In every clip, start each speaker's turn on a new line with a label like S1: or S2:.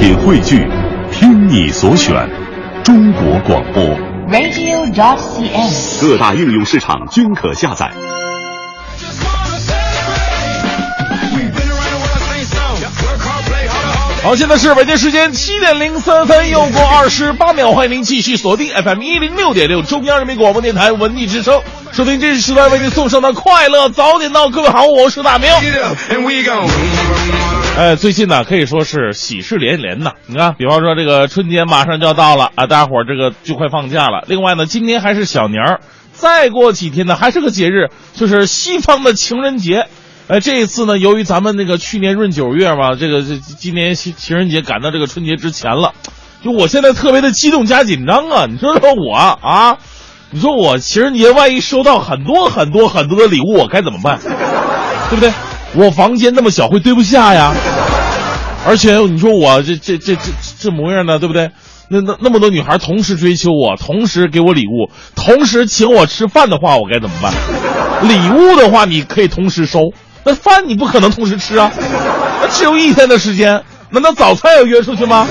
S1: 品汇聚，听你所选，中国广播。
S2: radio.cn。
S1: 各大应用市场均可下载。
S3: 好，现在是北京时间七点零三分，又过二十八秒，欢迎您继续锁定 FM 一零六点六中央人民广播电台文艺之声，收听这时段为您送上的快乐早点到。各位好，我是大明。哎，最近呢可以说是喜事连连呐。你看，比方说这个春节马上就要到了啊，大家伙儿这个就快放假了。另外呢，今天还是小年儿，再过几天呢还是个节日，就是西方的情人节。哎，这一次呢，由于咱们那个去年闰九月嘛，这个这今年情情人节赶到这个春节之前了，就我现在特别的激动加紧张啊！你说说我啊，你说我情人节万一收到很多很多很多的礼物，我该怎么办？对不对？我房间那么小，会堆不下呀。而且你说我这这这这这模样呢，对不对？那那那么多女孩同时追求我，同时给我礼物，同时请我吃饭的话，我该怎么办？礼物的话，你可以同时收。那饭你不可能同时吃啊，那只有一天的时间，难道早餐要约出去吗？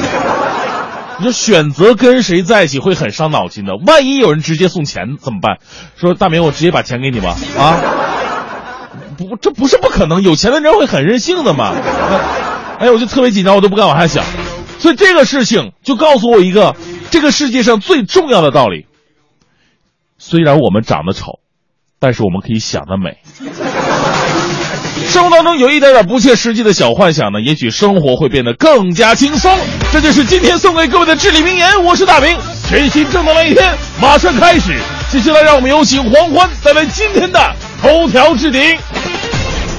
S3: 你说选择跟谁在一起会很伤脑筋的，万一有人直接送钱怎么办？说大明，我直接把钱给你吧，啊，不，这不是不可能，有钱的人会很任性的嘛。哎，我就特别紧张，我都不敢往下想，所以这个事情就告诉我一个这个世界上最重要的道理：虽然我们长得丑，但是我们可以想得美。生活当中有一点点不切实际的小幻想呢，也许生活会变得更加轻松。这就是今天送给各位的至理名言。我是大明，全新正能量一天马上开始。接下来让我们有请黄欢带来今天的头条置顶。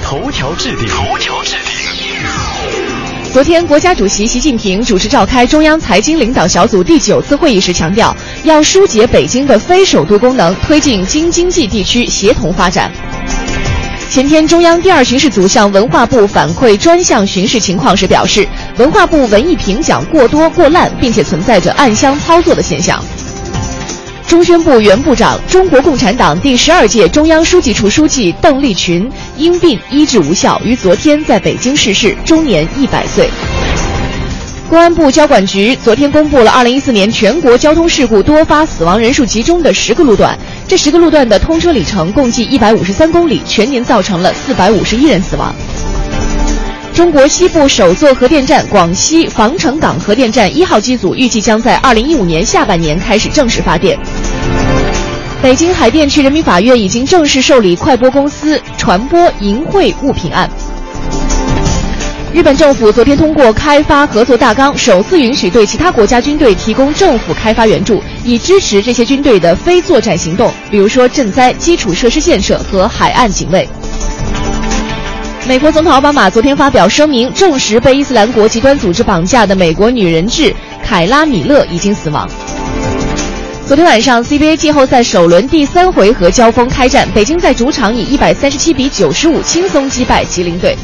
S4: 头条置顶，头条置顶。
S5: 昨天，国家主席习近平主持召开中央财经领导小组第九次会议时强调，要疏解北京的非首都功能，推进京津冀地区协同发展。前天，中央第二巡视组向文化部反馈专项巡视情况时表示，文化部文艺评奖过多过滥，并且存在着暗箱操作的现象。中宣部原部长、中国共产党第十二届中央书记处书记邓力群因病医治无效，于昨天在北京逝世，终年一百岁。公安部交管局昨天公布了2014年全国交通事故多发死亡人数集中的十个路段，这十个路段的通车里程共计153公里，全年造成了451人死亡。中国西部首座核电站广西防城港核电站一号机组预计将在2015年下半年开始正式发电。北京海淀区人民法院已经正式受理快播公司传播淫秽物品案。日本政府昨天通过开发合作大纲，首次允许对其他国家军队提供政府开发援助，以支持这些军队的非作战行动，比如说赈灾、基础设施建设和海岸警卫。美国总统奥巴马昨天发表声明，证实被伊斯兰国极端组织绑架的美国女人质凯拉米勒已经死亡。昨天晚上，CBA 季后赛首轮第三回合交锋开战，北京在主场以一百三十七比九十五轻松击败吉林队。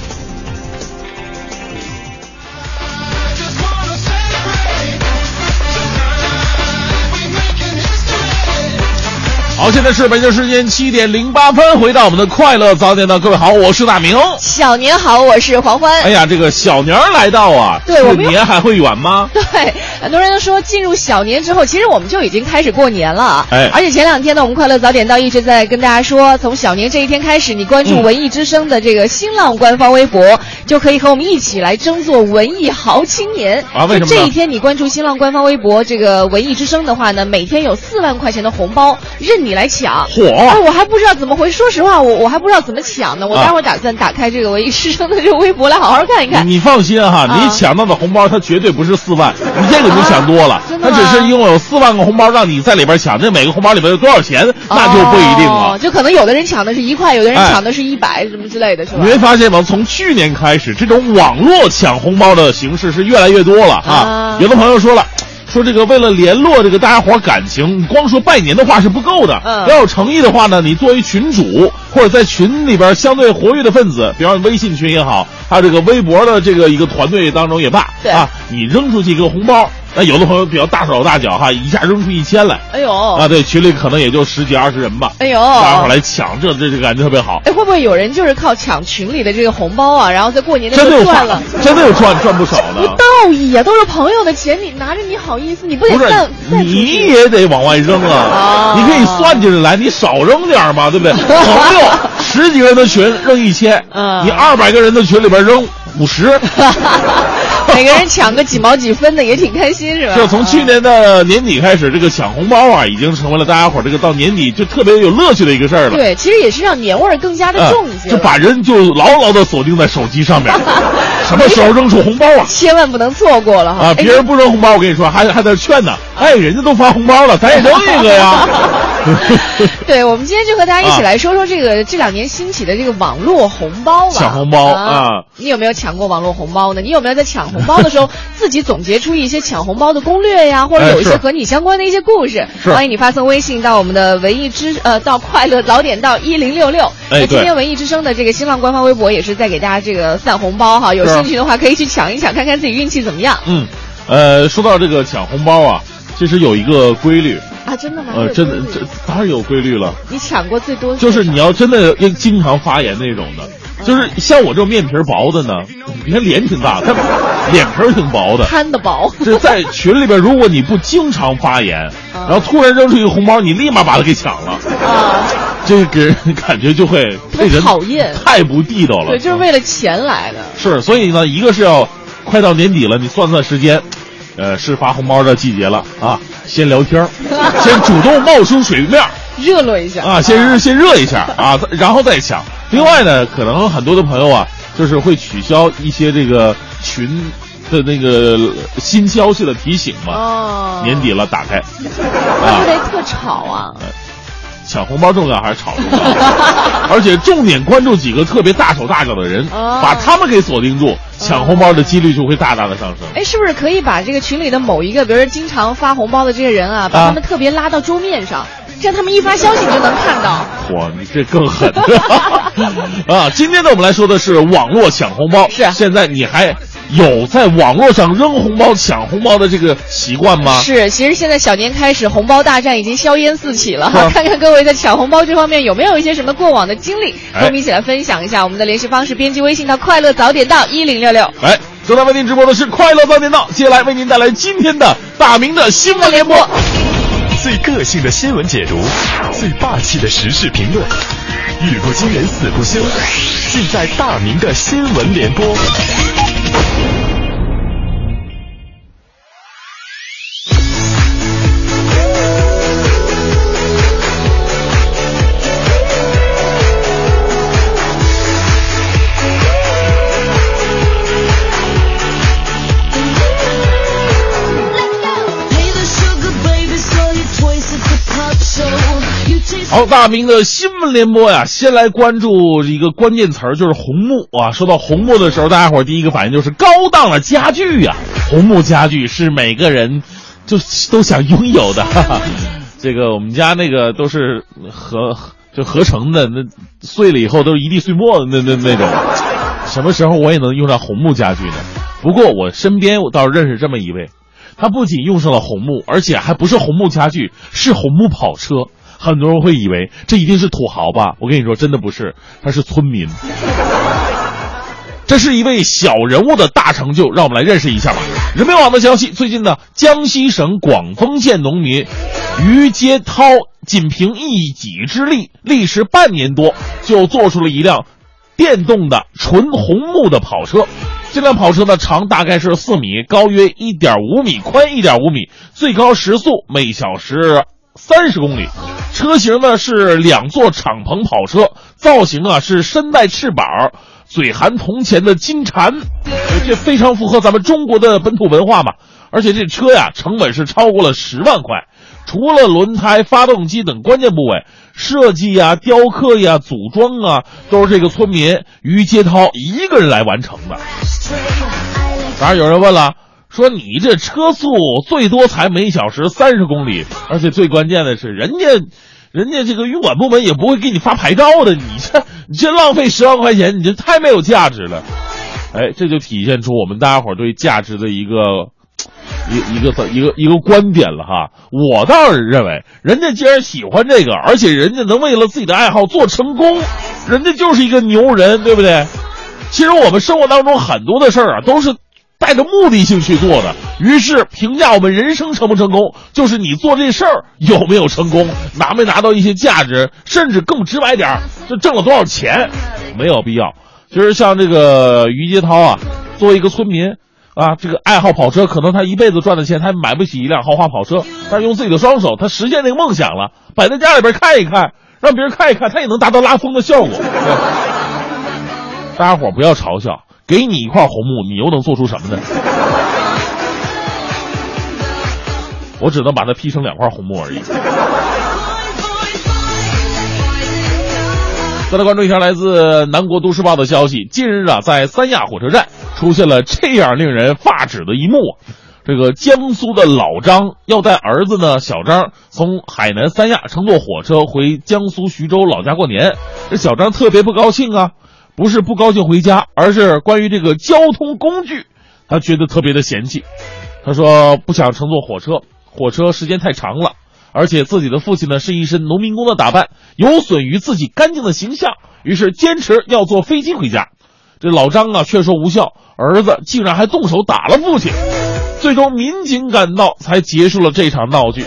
S3: 好，现在是北京时间七点零八分，回到我们的快乐早点到，各位好，我是大明。
S5: 小年好，我是黄欢。
S3: 哎呀，这个小年儿来到啊，
S5: 对我们
S3: 年还会远吗？
S5: 对，很多人都说进入小年之后，其实我们就已经开始过年了啊。
S3: 哎
S5: 而且前两天呢，我们快乐早点到一直在跟大家说，从小年这一天开始，你关注
S3: 嗯
S5: 文艺之声的这个新浪官方微博，就可以和我们一起来争做文艺好青年
S3: 啊为什么
S5: 这一天你关注新浪官方微博这个文艺之声的话呢，每天有四万块钱的红包任你来抢。
S3: 火
S5: 哎，我还不知道怎么回事。说实话，我我还不知道怎么抢呢。我
S3: 啊
S5: 待会儿打算打开这个文艺师生的这个微博来好好看一看。
S3: 你 放心哈，
S5: 啊
S3: 你抢到的红包它绝对不是四万，你这个你抢多了。
S5: 真的
S3: 它只是拥有四万个红包让你在里边抢，这每个红包里边有多少钱，那就不一定
S5: 哦
S3: 了。
S5: 就可能有的人抢的是一块，有的人
S3: 哎
S5: 抢的是一百、什么之类的，是吧
S3: 你？会发现吗？从去年开始，这种网络抢红包的形式是越来越多了啊
S5: 啊。
S3: 有的朋友说了。说这个为了联络这个大家伙感情，你光说拜年的话是不够的。
S5: 嗯
S3: 要有诚意的话呢，你作为群主或者在群里边相对活跃的分子，比方微信群也好，还有这个微博的这个一个团队当中也罢，
S5: 对
S3: 啊，你扔出去一个红包，那有的朋友比较大手大脚哈，一下扔出一千来。
S5: 哎呦，
S3: 啊，对，群里可能也就十几二十人吧。
S5: 哎呦，
S3: 大家伙来抢，这这这感觉特别好。
S5: 哎，会不会有人就是靠抢群里的这个红包啊，然后在过年的时候赚了？
S3: 真的有赚赚不少
S5: 不
S3: 的。
S5: 道义呀、都是朋友的钱，你拿着你好意思？你不得
S3: 不是
S5: 散散出
S3: 你？也得往外扔啊
S5: 哦！
S3: 你可以算计着来，你少扔点嘛，对不对？朋友十几个人的群扔一千，
S5: 嗯
S3: 你二百个人的群里边扔五十，
S5: 每个人抢个几毛几分的也挺开心，是吧？
S3: 就从去年的年底开始，这个抢红包啊，已经成为了大家伙儿这个到年底就特别有乐趣的一个事儿了。
S5: 对，其实也是让年味儿更加的
S3: 嗯
S5: 重一些了、
S3: 就把人就牢牢的锁定在手机上面，什么时候扔出红包啊？
S5: 千万不能错过了哈！
S3: 啊，
S5: 哎
S3: 别人不扔红包，我跟你说，还还在劝呢。哎，人家都发红包了，咱也扔一个呀。
S5: 对，我们今天就和大家一起
S3: 啊
S5: 来说说这个、这两年兴起的这个网络红包吧。
S3: 抢红包
S5: 啊
S3: 啊
S5: 你有没有抢过网络红包呢？你有没有在抢红包的时候自己总结出一些抢红包的攻略呀，或者
S3: 哎
S5: 有一些和你相关的一些故事？
S3: 是
S5: 欢迎你发送微信到我们的文艺之呃到快乐早点到一零六六。那今天文艺之声的这个新浪官方微博也是在给大家这个散红包哈，有兴趣的话可以去抢一抢，看看自己运气怎么样
S3: 嗯，呃，说到这个抢红包啊，其实有一个规律，
S5: 啊！真的吗？
S3: 呃，真的这当然有规律了，
S5: 你抢过最多
S3: 就是你要真的要经常发言那种的，就是像我这种面皮儿薄的呢，你看脸挺大，他脸皮儿挺薄的
S5: 少。摊的薄。
S3: 这在群里边，如果你不经常发言，然后突然扔出一个红包，你立马把它给抢了，
S5: 啊，
S3: 这个给人 感觉就会被人
S5: 讨厌
S3: 太不地道了。
S5: 对，就是为了钱来的。
S3: 是，所以呢，一个是要快到年底了，你算算时间，呃，是发红包的季节了啊，先聊天儿先主动冒出水面儿
S5: 热络一下
S3: 啊，先热先热一下啊，然后再抢。另外呢，可能很多的朋友啊，就是会取消一些这个群的那个新消息的提醒嘛。
S5: 哦，
S3: 年底了，打开
S5: 会不
S3: 啊，
S5: 会特吵啊？
S3: 抢红包重要还是炒重要？而且重点关注几个特别大手大脚的人，
S5: 哦
S3: 把他们给锁定住，抢红包的几率就会大大的上升。
S5: 哎，是不是可以把这个群里的某一个，比如说经常发红包的这些人啊，把
S3: 啊
S5: 他们特别拉到桌面上，这样他们一发消息你就能看到。
S3: 哇，你这更狠 啊！今天呢，我们来说的是网络抢红包。
S5: 是
S3: 现在你还有在网络上扔红包、抢红包的这个习惯吗？
S5: 是，其实现在小年开始，红包大战已经硝烟四起了哈。看看各位在抢红包这方面有没有一些什么过往的经历，
S3: 哎
S5: 和我们一起来分享一下。我们的联系方式，编辑微信到快乐早点到一零六六。
S3: 哎，正在为您直播的是快乐早点到，接下来为您带来今天的大明的新闻联播。
S4: 最个性的新闻解读，最霸气的时事评论，语不惊人死不休，尽在大明的新闻联播。
S3: 大明的新闻联播呀，先来关注一个关键词儿，就是红木啊。说到红木的时候，大家伙儿第一个反应就是高档的家具呀。红木家具是每个人就都想拥有的。哈哈。这个我们家那个都是合就合成的，那碎了以后都是一地碎末的那那那种。什么时候我也能用上红木家具呢？不过我身边我倒是认识这么一位，他不仅用上了红木，而且还不是红木家具，是红木跑车。很多人会以为这一定是土豪吧？我跟你说，真的不是，他是村民。这是一位小人物的大成就，让我们来认识一下吧。人民网的消息，最近呢，江西省广丰县农民于阶涛仅凭一己之力，历时半年多，就做出了一辆电动的纯红木的跑车。这辆跑车呢，长大概是四米，高约一点五米，宽一点五米，最高时速每小时三十公里。车型呢是两座敞篷跑车，造型啊是身带翅膀，嘴含铜钱的金蝉，这非常符合咱们中国的本土文化嘛。而且这车呀，成本是超过了十万块，除了轮胎、发动机等关键部位，设计呀、雕刻呀、组装啊，都是这个村民于接涛一个人来完成的。当然有人问了。说你这车速最多才每小时三十公里，而且最关键的是，人家，人家这个运管部门也不会给你发牌照的，你这你这浪费十万块钱，你这太没有价值了。哎，这就体现出我们大家伙对价值的一个一一个一个一个观点了哈。我倒是认为，人家既然喜欢这个，而且人家能为了自己的爱好做成功，人家就是一个牛人，对不对？其实我们生活当中很多的事儿啊，都是带着目的性去做的。于是评价我们人生成不成功，就是你做这事儿有没有成功，拿没拿到一些价值，甚至更直白点儿，就挣了多少钱，没有必要。其实像这个于杰涛啊，作为一个村民。啊，这个爱好跑车，可能他一辈子赚的钱，他买不起一辆豪华跑车，但是用自己的双手，他实现那个梦想了，摆在家里边看一看，让别人看一看，他也能达到拉风的效果。大家伙不要嘲笑，给你一块红木，你又能做出什么呢？我只能把它劈成两块红木而已。再来关注一下来自南国都市报的消息，近日啊，在三亚火车站。出现了这样令人发指的一幕，这个江苏的老张要带儿子呢小张从海南三亚乘坐火车回江苏徐州老家过年，这小张特别不高兴啊，不是不高兴回家，而是关于这个交通工具，他觉得特别的嫌弃，他说不想乘坐火车，火车时间太长了，而且自己的父亲呢是一身农民工的打扮，有损于自己干净的形象，于是坚持要坐飞机回家。这老张啊劝说无效，儿子竟然还动手打了父亲，最终民警赶到才结束了这场闹剧。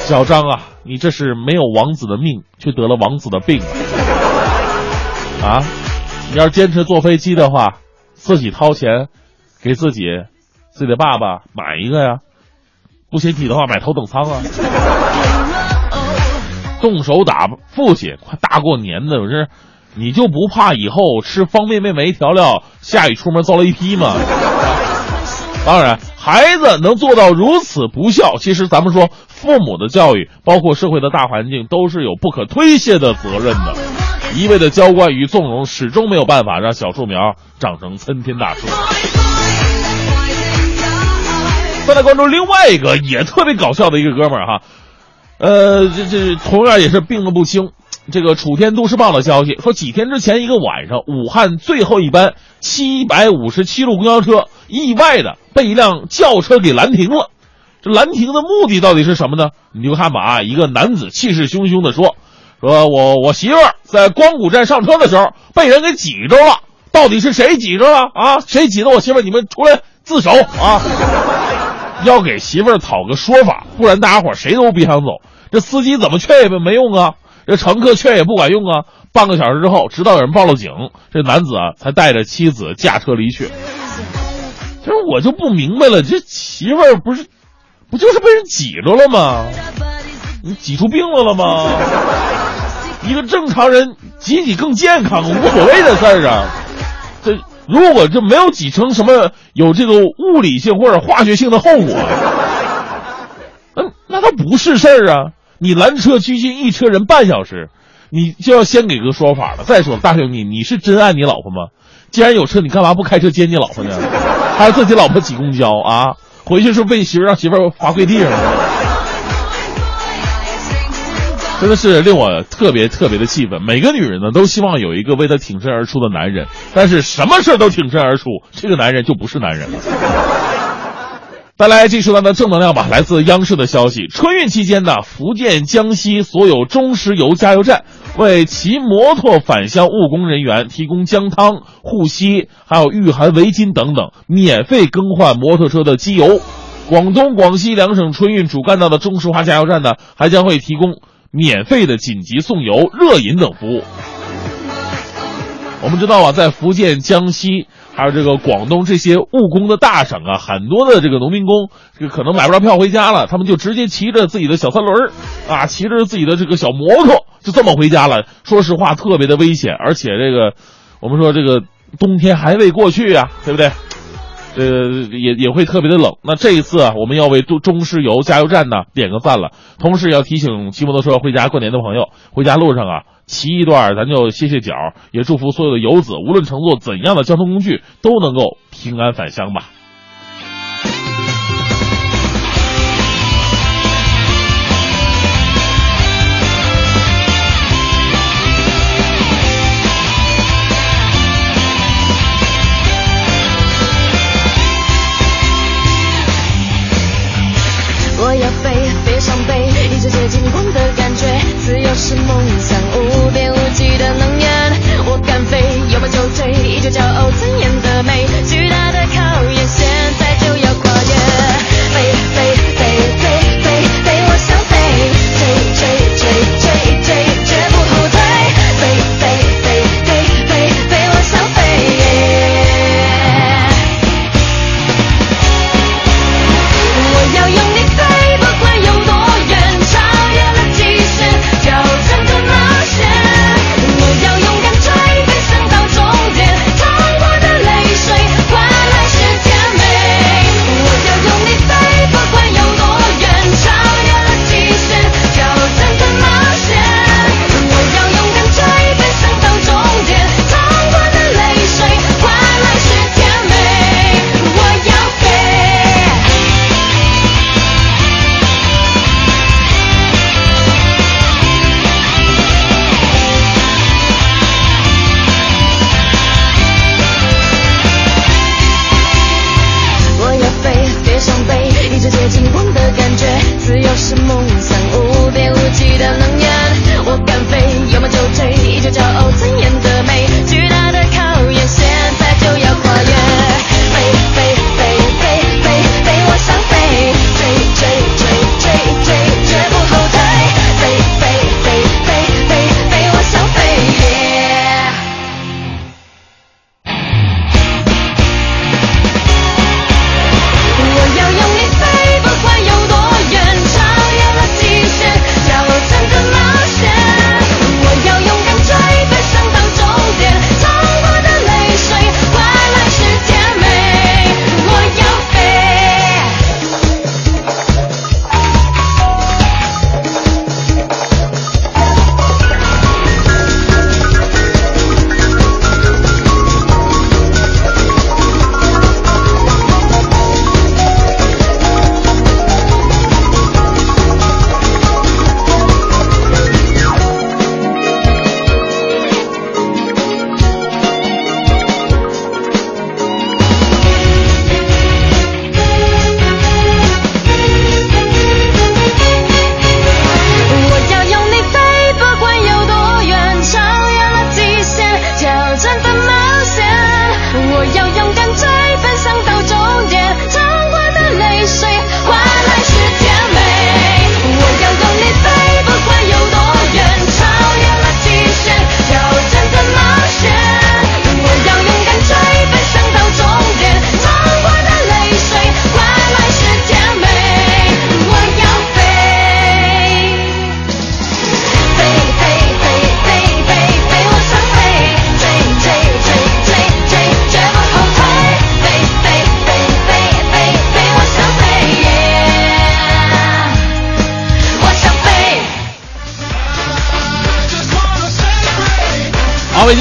S3: 小张啊，你这是没有王子的命，却得了王子的病啊！你要是坚持坐飞机的话，自己掏钱给自己自己的爸爸买一个呀，不嫌弃的话买头等舱啊！动手打父亲，快大过年的，我这。你就不怕以后吃方便面没调料，下雨出门遭雷劈吗？当然，孩子能做到如此不孝，其实咱们说父母的教育，包括社会的大环境，都是有不可推卸的责任的。一味的娇惯与纵容，始终没有办法让小树苗长成参天大树。再来关注另外一个也特别搞笑的一个哥们儿哈，呃，这这同样也是病得不轻。这个楚天都市报的消息说，几天之前一个晚上，武汉最后一班七百五十七路公交车意外的被一辆轿车给拦停了。这拦停的目的到底是什么呢？你就看吧啊，一个男子气势汹汹的说：“说我我媳妇在光谷站上车的时候被人给挤着了，到底是谁挤着了啊？谁挤的我媳妇？你们出来自首啊！要给媳妇儿讨个说法，不然大家伙谁都别想走。这司机怎么劝也没用啊。”这乘客劝也不管用啊！半个小时之后，直到有人报了警，这男子啊才带着妻子驾车离去。其实我就不明白了，这媳妇儿不是，不就是被人挤着了吗？你挤出病来了吗？一个正常人挤挤更健康，无所谓的事儿啊。这如果这没有挤成什么有这个物理性或者化学性的后果，那那都不是事儿啊。你拦车拘禁一车人半小时，你就要先给个说法了。再说，大兄弟，你是真爱你老婆吗？既然有车，你干嘛不开车接你老婆呢？还是自己老婆挤公交啊？回去是被媳妇让媳妇罚跪地上了？真的是令我特别特别的气愤。每个女人呢，都希望有一个为她挺身而出的男人，但是什么事都挺身而出，这个男人就不是男人了。再来这时段的正能量吧，来自央视的消息：春运期间呢，福建、江西所有中石油加油站为骑摩托返乡务工人员提供姜汤、护膝，还有御寒围巾等等，免费更换摩托车的机油。广东、广西两省春运主干道的中石化加油站呢，还将会提供免费的紧急送油、热饮等服务。我们知道啊，在福建、江西。还有这个广东这些务工的大省啊，很多的这个农民工，这个可能买不着票回家了，他们就直接骑着自己的小三轮，啊，骑着自己的这个小摩托，就这么回家了。说实话，特别的危险，而且这个，我们说这个冬天还未过去呀，对不对？呃，也也会特别的冷。那这一次啊，我们要为中中石油加油站呢点个赞了，同时要提醒骑摩托车回家过年的朋友，回家路上啊。骑一段，咱就歇歇脚，也祝福所有的游子，无论乘坐怎样的交通工具，都能够平安返乡吧。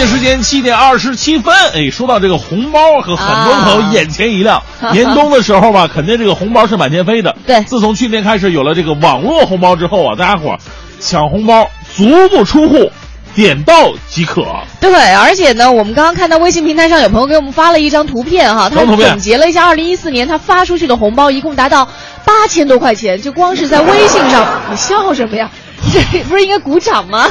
S3: 京时间七点二十七分，哎，说到这个红包，和很多朋友眼前一亮。年终的时候吧，肯定这个红包是满天飞的。
S5: 对
S3: 自从去年开始有了这个网络红包之后啊，大家伙儿抢红包足不出户，点到即可。
S5: 对，而且呢，我们刚刚看到微信平台上有朋友给我们发了一张图片哈，他总结了一下二零一四年他发出去的红包一共达到八千多块钱，就光是在微信上，你笑什么呀？这不是应该鼓掌吗？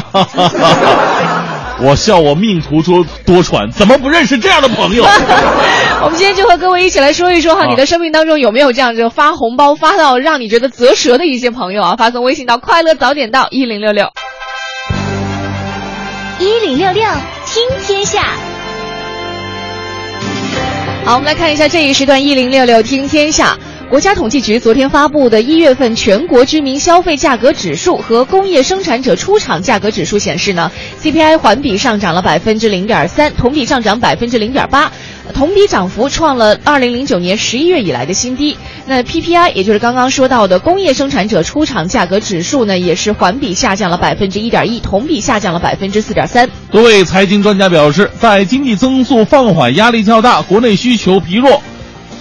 S3: 哈哈哈哈我笑我命途多多舛，怎么不认识这样的朋友？
S5: 我们今天就和各位一起来说一说哈，
S3: 啊
S5: 你的生命当中有没有这样就发红包发到让你觉得啧舌的一些朋友啊？发送微信到快乐早点到一零六六。
S2: 一零六六听天下，
S5: 好，我们来看一下这一时段一零六六听天下。国家统计局昨天发布的一月份全国居民消费价格指数和工业生产者出厂价格指数显示呢，CPI 环比上涨了百分之零点三，同比上涨百分之零点八，同比涨幅创了二零零九年十一月以来的新低。那 PPI 也就是刚刚说到的工业生产者出厂价格指数呢，也是环比下降了百分之一点一，同比下降了百分之四点三。
S3: 多位财经专家表示，在经济增速放缓、压力较大、国内需求疲弱、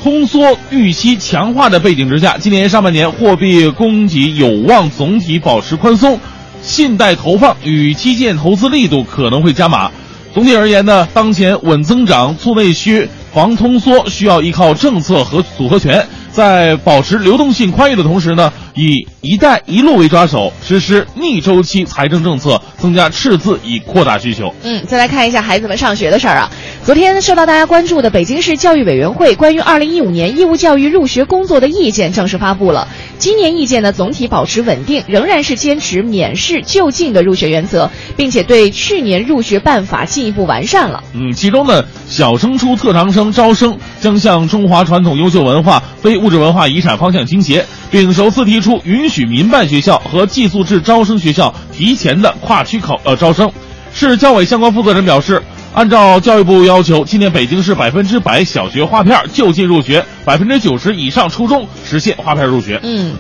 S3: 通缩预期强化的背景之下，今年上半年货币供给有望总体保持宽松，信贷投放与基建投资力度可能会加码。总体而言呢，当前稳增长、促内需、防通缩需要依靠政策和组合拳，在保持流动性宽裕的同时呢，以“一带一路”为抓手，实施逆周期财政政策，增加赤字以扩大需求。
S5: 嗯，再来看一下孩子们上学的事儿啊。昨天受到大家关注的北京市教育委员会关于二零一五年义务教育入学工作的意见正式发布了。今年意见呢总体保持稳定，仍然是坚持免试就近的入学原则，并且对去年入学办法进一步完善了。
S3: 嗯，其中呢，小升初特长生招生将向中华传统优秀文化、非物质文化遗产方向倾斜，并首次提出允许民办学校和寄宿制招生学校提前的跨区考呃招生。市教委相关负责人表示，按照教育部要求，今年北京市百分之百小学划片就近入学，百分之九十以上初中实现划片入学。
S5: 嗯。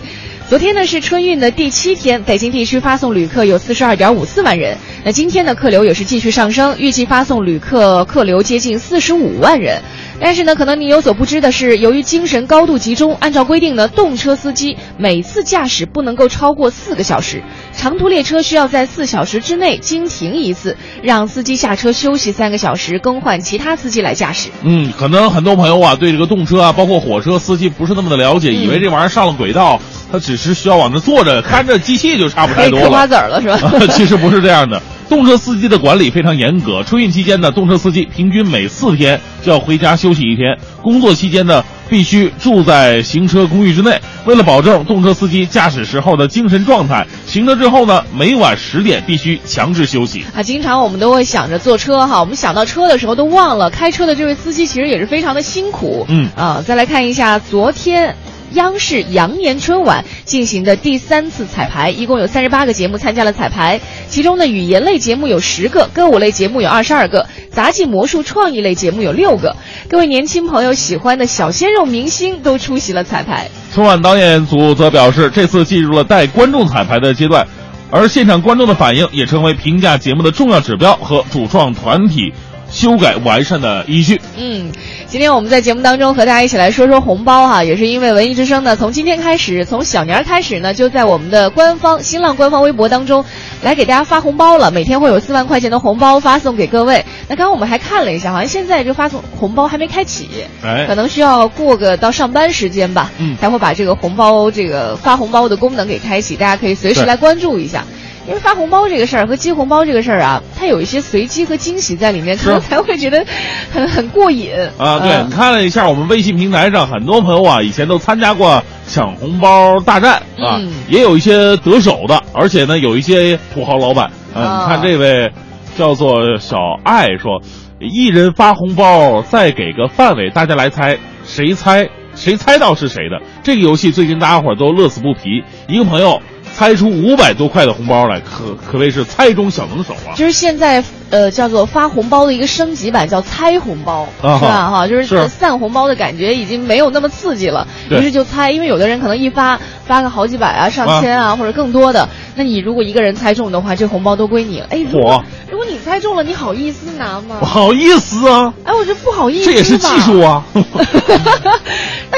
S5: 昨天呢是春运的第七天，北京地区发送旅客有四十二点五四万人。那今天的客流也是继续上升，预计发送旅客客流接近四十五万人。但是呢，可能你有所不知的是，由于精神高度集中，按照规定呢，动车司机每次驾驶不能够超过四个小时，长途列车需要在四小时之内经停一次，让司机下车休息三个小时，更换其他司机来驾驶。
S3: 嗯，可能很多朋友啊对这个动车啊，包括火车司机不是那么的了解，以为这玩意儿上了轨道，它只是需要往那坐着看着机器就差不太多
S5: 了嗑瓜。子儿了是吧？
S3: 其实不是这样的，动车司机的管理非常严格。春运期间呢，动车司机平均每四天就要回家休息一天，工作期间呢必须住在行车公寓之内。为了保证动车司机驾驶时候的精神状态，行车之后呢，每晚十点必须强制休息。
S5: 啊，经常我们都会想着坐车哈，我们想到车的时候都忘了开车的这位司机其实也是非常的辛苦。
S3: 嗯
S5: 啊，再来看一下昨天。央视羊年春晚进行的第三次彩排，一共有三十八个节目参加了彩排，其中呢，语言类节目有十个，歌舞类节目有二十二个，杂技、魔术、创意类节目有六个。各位年轻朋友喜欢的小鲜肉明星都出席了彩排。
S3: 春晚导演组则表示，这次进入了带观众彩排的阶段，而现场观众的反应也成为评价节目的重要指标和主创团体修改完善的依据。
S5: 嗯，今天我们在节目当中和大家一起来说说红包哈，也是因为文艺之声呢，从今天开始，从小年儿开始呢，就在我们的官方新浪官方微博当中来给大家发红包了，每天会有四万块钱的红包发送给各位。那刚刚我们还看了一下，好像现在这发送红包还没开启，
S3: 哎
S5: 可能需要过个到上班时间吧，
S3: 嗯
S5: 才会把这个红包这个发红包的功能给开启，大家可以随时来关注一下。因为发红包这个事儿和接红包这个事儿啊，它有一些随机和惊喜在里面，可能 才会觉得很很过瘾
S3: 啊，对，
S5: 嗯
S3: 你看了一下我们微信平台上，很多朋友啊，以前都参加过抢红包大战啊，
S5: 嗯
S3: 也有一些得手的，而且呢，有一些土豪老板啊，
S5: 啊
S3: 你看这位叫做小爱说，一人发红包，再给个范围，大家来猜，谁猜谁猜到是谁的？这个游戏最近大家伙儿都乐此不疲，一个朋友。猜出五百多块的红包来，可可谓是猜中小能手啊！
S5: 就是现在呃叫做发红包的一个升级版，叫猜红包，
S3: 啊
S5: 是吧？哈，就是
S3: 是
S5: 散红包的感觉已经没有那么刺激了，于是就猜，因为有的人可能一发发个好几百啊、上千啊，或者更多的，那你如果一个人猜中的话，这红包都归你了。哎，如果如果你猜中了，你好意思拿吗
S3: 不？好意思啊，
S5: 哎，我觉得不好意思。
S3: 这也是技术啊。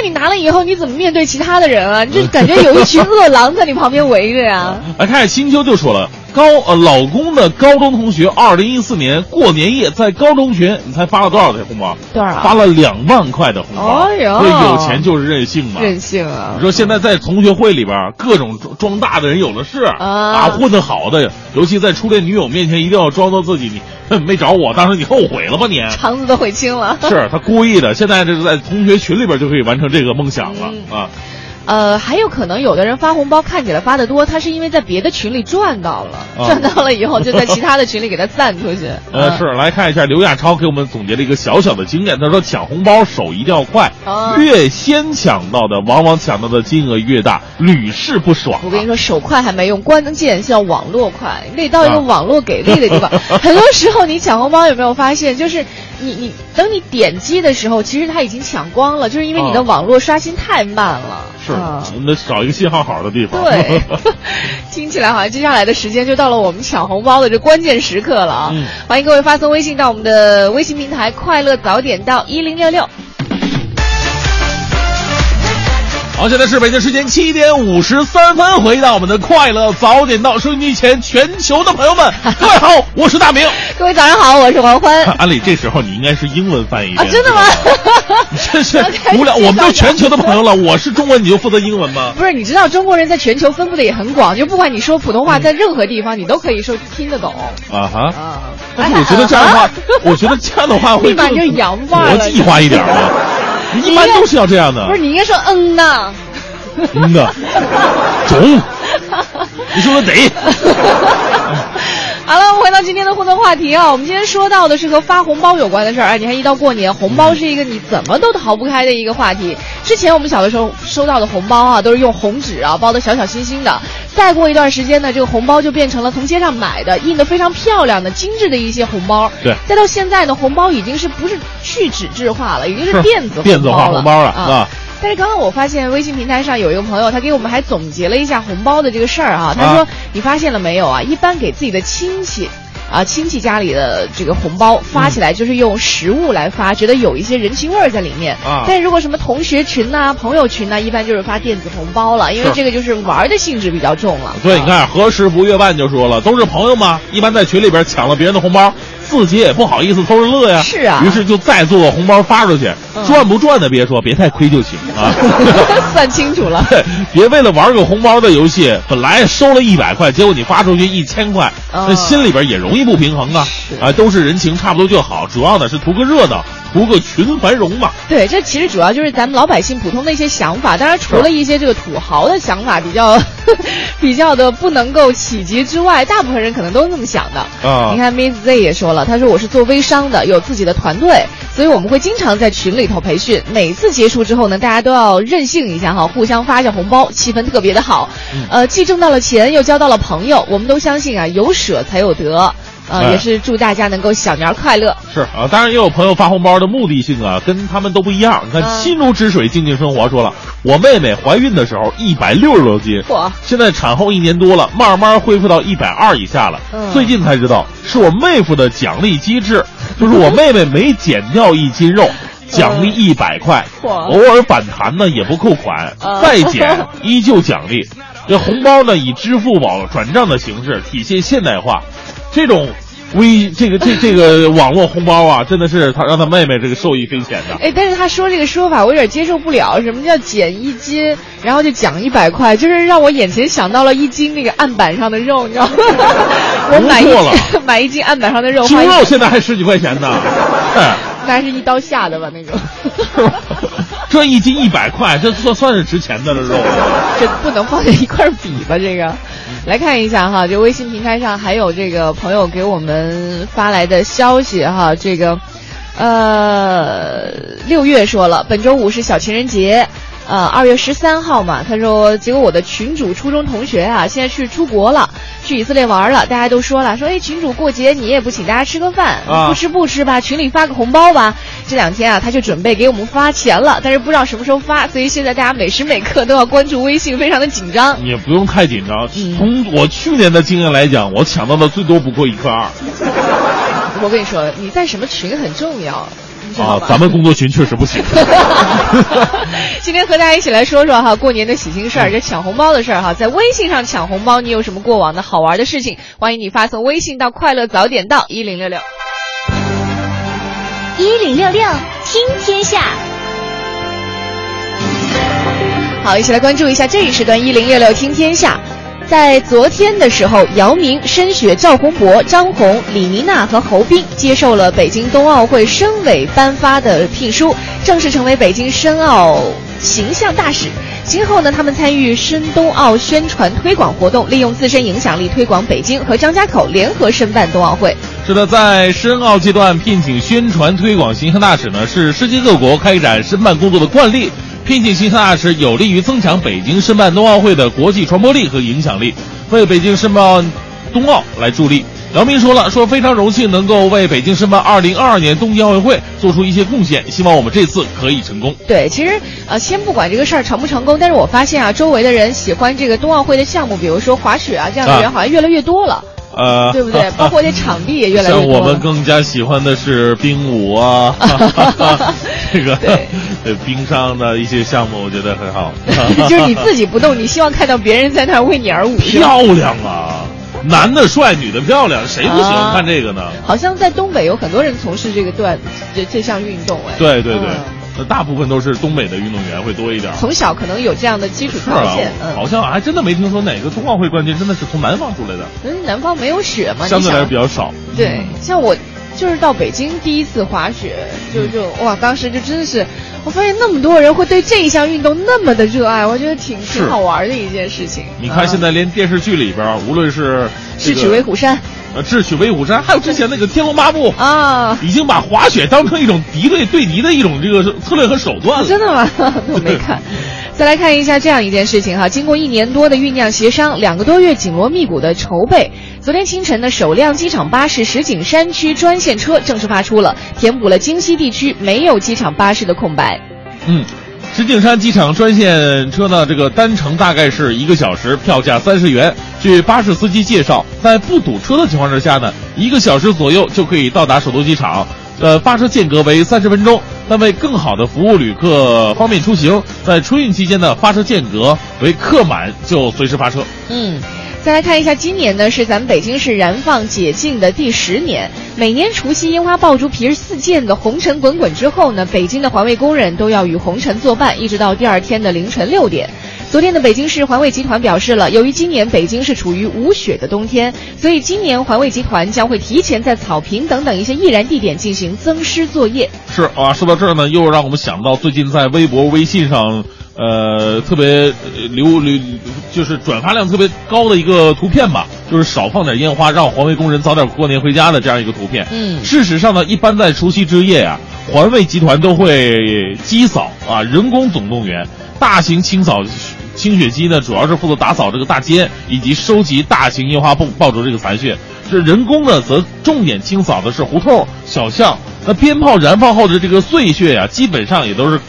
S5: 那你拿了以后，你怎么面对其他的人啊？你就感觉有一群 饿狼在你旁边围着呀。
S3: 来看新秋就说了，高呃老公的高中同学，二零一四年过年夜在高中群，你猜发了多少的红包？
S5: 多少啊
S3: 发了两万块的红包。
S5: 哎呦
S3: 所以有钱就是任性嘛。
S5: 任性啊
S3: 你！说现在在同学会里边，各种装装大的人有的是
S5: 啊
S3: 混得好的，尤其在初恋女友面前，一定要装作自己你哼 没找我，当时你后悔了吧你？
S5: 肠子都悔青了。
S3: 是他故意的，现在这是在同学群里边就可以完成这个梦想了、
S5: 嗯
S3: 啊！
S5: 呃，还有可能有的人发红包看起来发的多，他是因为在别的群里赚到了，
S3: 啊
S5: 赚到了以后就在其他的群里给他散出去。
S3: 呃，
S5: 嗯
S3: 是来看一下刘亚超给我们总结了一个小小的经验，他说抢红包手一定要快，
S5: 啊
S3: 越先抢到的，往往抢到的金额越大，屡试不爽、啊。
S5: 我跟你说，手快还没用，关键是要网络快，你得到一个
S3: 啊
S5: 网络给力的地方。很多时候你抢红包有没有发现，就是你你等你点击的时候，其实它已经抢光了，就是因为你的
S3: 啊
S5: 网络刷新太慢了。
S3: 是
S5: 啊，
S3: 我们得找一个信号好的地方。
S5: 对，听起来好像接下来的时间就到了我们抢红包的这关键时刻了啊！
S3: 嗯
S5: 欢迎各位发送微信到我们的微信平台“快乐早点到一零六六”。
S3: 好，现在是北京时间七点五十三分，回到我们的快乐早点到收音机前，全球的朋友们，各位好，我是大明。
S5: 各位早上好，我是王欢。
S3: 按理这时候你应该是英文翻译
S5: 啊，真的吗？
S3: 真是无聊，我们都全球的朋友了，我是中文，你就负责英文吗？
S5: 不是，你知道中国人在全球分布的也很广，就不管你说普通话，在任何地方你都可以说听得懂。
S3: 啊哈。
S5: 啊，
S3: 但是我觉得这样的话
S5: 啊，
S3: 我觉得这样的话会
S5: 立马
S3: 更
S5: 就洋化了
S3: 国际化一点嘛。
S5: 你
S3: 一般都是要这样的。
S5: 不是，你应该说嗯呐。
S3: 嗯呐，中，你说的得。
S5: 好了，我们回到今天的互动话题啊，我们今天说到的是和发红包有关的事儿。哎，你看一到过年，红包是一个你怎么都逃不开的一个话题。之前我们小的时候收到的红包啊，都是用红纸啊包的小小心心的。再过一段时间呢，这个红包就变成了从街上买的，印的非常漂亮的、精致的一些红包。
S3: 对
S5: 再到现在呢，红包已经是不是去纸质化了，已经是
S3: 是
S5: 电子
S3: 电子化红包了
S5: 啊。
S3: 啊
S5: 但是刚刚我发现微信平台上有一个朋友，他给我们还总结了一下红包的这个事儿啊。他说：“
S3: 啊
S5: 你发现了没有啊？一般给自己的亲戚。”啊，亲戚家里的这个红包发起来就是用实物来发，觉得有一些人情味儿在里面。
S3: 啊
S5: 但如果什么同学群呐、朋友群呐、一般就是发电子红包了，因为这个就是玩儿的性质比较重了。
S3: 对，你看何时不月半就说了，都是朋友嘛，一般在群里边抢了别人的红包，自己也不好意思偷着乐呀。
S5: 是啊
S3: 于是就再做个红包发出去，
S5: 嗯
S3: 赚不赚的别说，别太亏就行啊。
S5: 算清楚了。
S3: 别为了玩个红包的游戏，本来收了一百块，结果你发出去一千块，
S5: 啊
S3: 那心里边也容易不平衡啊。啊，都是人情，差不多就好，主要呢是图个热闹，图个群繁荣嘛。
S5: 对，这其实主要就是咱们老百姓普通的一些想法。当然，除了一些这个土豪的想法比较 比较的不能够企及之外，大部分人可能都是这么想的。
S3: 啊
S5: 你看 Miss Z 也说了，他说我是做微商的，有自己的团队，所以我们会经常在群里头培训。每次结束之后呢，大家都要任性一下哈，互相发一下红包，气氛特别的好。
S3: 嗯
S5: 呃，既挣到了钱，又交到了朋友，我们都相信啊，有舍才有得。呃，
S3: 哎
S5: 也是祝大家能够小年儿快乐。
S3: 是啊，当然也有朋友发红包的目的性啊，跟他们都不一样。你看，
S5: 嗯
S3: 心如止水，静静生活说了，我妹妹怀孕的时候一百六十多斤，现在产后一年多了，慢慢恢复到一百二以下了。
S5: 嗯
S3: 最近才知道是我妹夫的奖励机制，就是我妹妹每减掉一斤肉。奖励一百块，偶尔反弹呢也不扣款，
S5: 嗯
S3: 再减依旧奖励。这红包呢以支付宝转账的形式体现现代化，这种微这个这这个网络红包啊，真的是他让他妹妹这个受益匪浅的。
S5: 哎，但是他说这个说法我有点接受不了。什么叫减一斤，然后就奖一百块，就是让我眼前想到了一斤那个案板上的肉，你知道吗？我买一斤 买一斤案板上的肉，
S3: 猪肉现在还十几块钱呢，哎，
S5: 那是一刀下的吧？那种，
S3: 这一斤一百块，这算算是值钱的了肉。
S5: 这不能放在一块比吧？这个，来看一下哈，这微信平台上还有这个朋友给我们发来的消息哈，这个，呃，六月说了，本周五是小情人节。呃，二月十三号嘛，他说，结果我的群主初中同学啊，现在去出国了，去以色列玩了，大家都说了，说哎，群主过节你也不请大家吃个饭，
S3: 啊
S5: 不吃不吃吧，群里发个红包吧。这两天啊，他就准备给我们发钱了，但是不知道什么时候发，所以现在大家每时每刻都要关注微信，非常的紧张。
S3: 也不用太紧张。
S5: 嗯
S3: 从我去年的经验来讲，我抢到的最多不过一块二
S5: 我跟你说，你在什么群很重要，你知道吧？。
S3: 啊咱们工作群确实不行。
S5: 今天和大家一起来说说哈过年的喜庆事儿，这抢红包的事儿哈，在微信上抢红包，你有什么过往的好玩的事情？欢迎你发送微信到快乐早点到一零六六。
S2: 一零六六听天下，
S5: 好，一起来关注一下这一时段一零六六听天下。在昨天的时候，姚明、申雪、赵宏博、张红、李妮娜和侯斌接受了北京冬奥会申委颁发的聘书，正式成为北京申奥形象大使。今后呢，他们参与申冬奥宣传推广活动，利用自身影响力推广北京和张家口联合申办冬奥会。
S3: 是的，在申奥阶段聘请宣传推广形象大使呢，是世界各国开展申办工作的惯例。聘请形象大使有利于增强北京申办冬奥会的国际传播力和影响力，为北京申办冬奥来助力。姚明说了，说非常荣幸能够为北京申办二零二二年冬季奥运会做出一些贡献，希望我们这次可以成功。
S5: 对，其实呃，先不管这个事儿成不成功，但是我发现啊，周围的人喜欢这个冬奥会的项目，比如说滑雪啊这样的人，
S3: 啊
S5: 好像越来越多了。
S3: 呃，
S5: 对不对？包括这场地也越来越
S3: 像。我们更加喜欢的是冰舞啊，这个
S5: 对
S3: 呃冰上的一些项目，我觉得很好。
S5: 就是你自己不动，你希望看到别人在那儿为你而舞，
S3: 漂亮啊，男的帅，女的漂亮，谁不喜欢看这个呢？
S5: 好像在东北有很多人从事这个段这这项运动，哎，
S3: 对对对
S5: 嗯，
S3: 那大部分都是东北的运动员会多一点。
S5: 从小可能有这样的基础条件，，嗯，
S3: 好像还真的没听说哪个冬奥会冠军真的是从南方出来的，
S5: 嗯南方没有雪嘛，
S3: 相对来说比较少。
S5: 对，像我就是到北京第一次滑雪，就就哇，当时就真的是，我发现那么多人会对这一项运动那么的热爱，我觉得挺挺好玩的一件事情。
S3: 你看现在连电视剧里边儿，无论是这
S5: 智取
S3: 个
S5: 威虎山
S3: 呃智取威虎山，还有之前那个天龙八部。
S5: 啊，
S3: 已经把滑雪当成一种敌对对敌的一种这个策略和手段了。
S5: 真的吗？我没看。再来看一下这样一件事情哈，经过一年多的酝酿协商，两个多月紧锣密鼓的筹备，昨天清晨呢，首辆机场巴士石景山区专线车正式发出了，填补了京西地区没有机场巴士的空白。
S3: 嗯，石景山机场专线车呢，这个单程大概是一个小时，票价三十元。据巴士司机介绍，在不堵车的情况之下呢，一个小时左右就可以到达首都机场。呃，发车间隔为三十分钟。但为更好的服务旅客方便出行，在春运期间呢，发车间隔为客满就随时发车。
S5: 嗯。再来看一下，今年呢是咱们北京市燃放解禁的第十年。每年除夕烟花爆竹皮儿四溅的红尘滚滚之后呢，北京的环卫工人都要与红尘作伴，一直到第二天的凌晨六点。昨天的北京市环卫集团表示了，由于今年北京是处于无雪的冬天，所以今年环卫集团将会提前在草坪等等一些易燃地点进行增湿作业。
S3: 是啊，说到这儿呢，又让我们想到最近在微博、微信上，呃，特别呃流流，就是转发量特别高的一个图片吧，就是少放点烟花，让环卫工人早点过年回家的这样一个图片。
S5: 嗯
S3: 事实上呢，一般在除夕之夜啊，环卫集团都会机扫啊，人工总动员，大型清扫。清雪机呢，主要是负责打扫这个大街以及收集大型烟花爆爆竹这个残屑。这人工呢，则重点清扫的是胡同、小巷。那鞭炮燃放后的这个碎屑呀、基本上也都是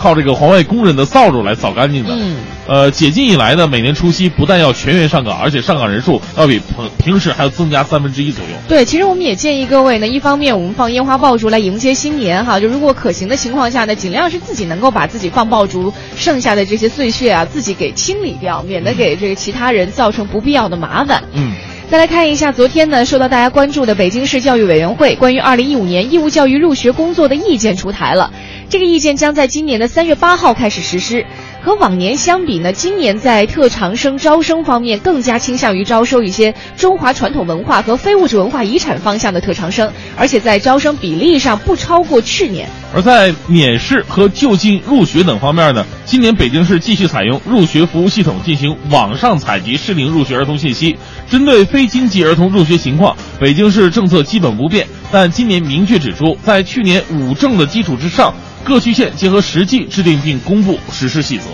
S3: 靠这个环卫工人的扫帚来扫干净的。
S5: 嗯，
S3: 呃，解禁以来呢，每年除夕不但要全员上岗，而且上岗人数要比平平时还要增加三分之一左右。
S5: 对，其实我们也建议各位呢，一方面我们放烟花爆竹来迎接新年哈，就如果可行的情况下呢，尽量是自己能够把自己放爆竹剩下的这些碎屑啊，自己给清理掉，免得给这个其他人造成不必要的麻烦。
S3: 嗯。
S5: 再来看一下，昨天呢，受到大家关注的北京市教育委员会关于二零一五年义务教育入学工作的意见出台了。这个意见将在今年的三月八号开始实施。和往年相比呢，今年在特长生招生方面更加倾向于招收一些中华传统文化和非物质文化遗产方向的特长生，而且在招生比例上不超过去年。
S3: 而在免试和就近入学等方面呢，今年北京市继续采用入学服务系统进行网上采集适龄入学儿童信息。针对非经济儿童入学情况，北京市政策基本不变，但今年明确指出，在去年五证的基础之上，各区县结合实际制定并公布实施细则。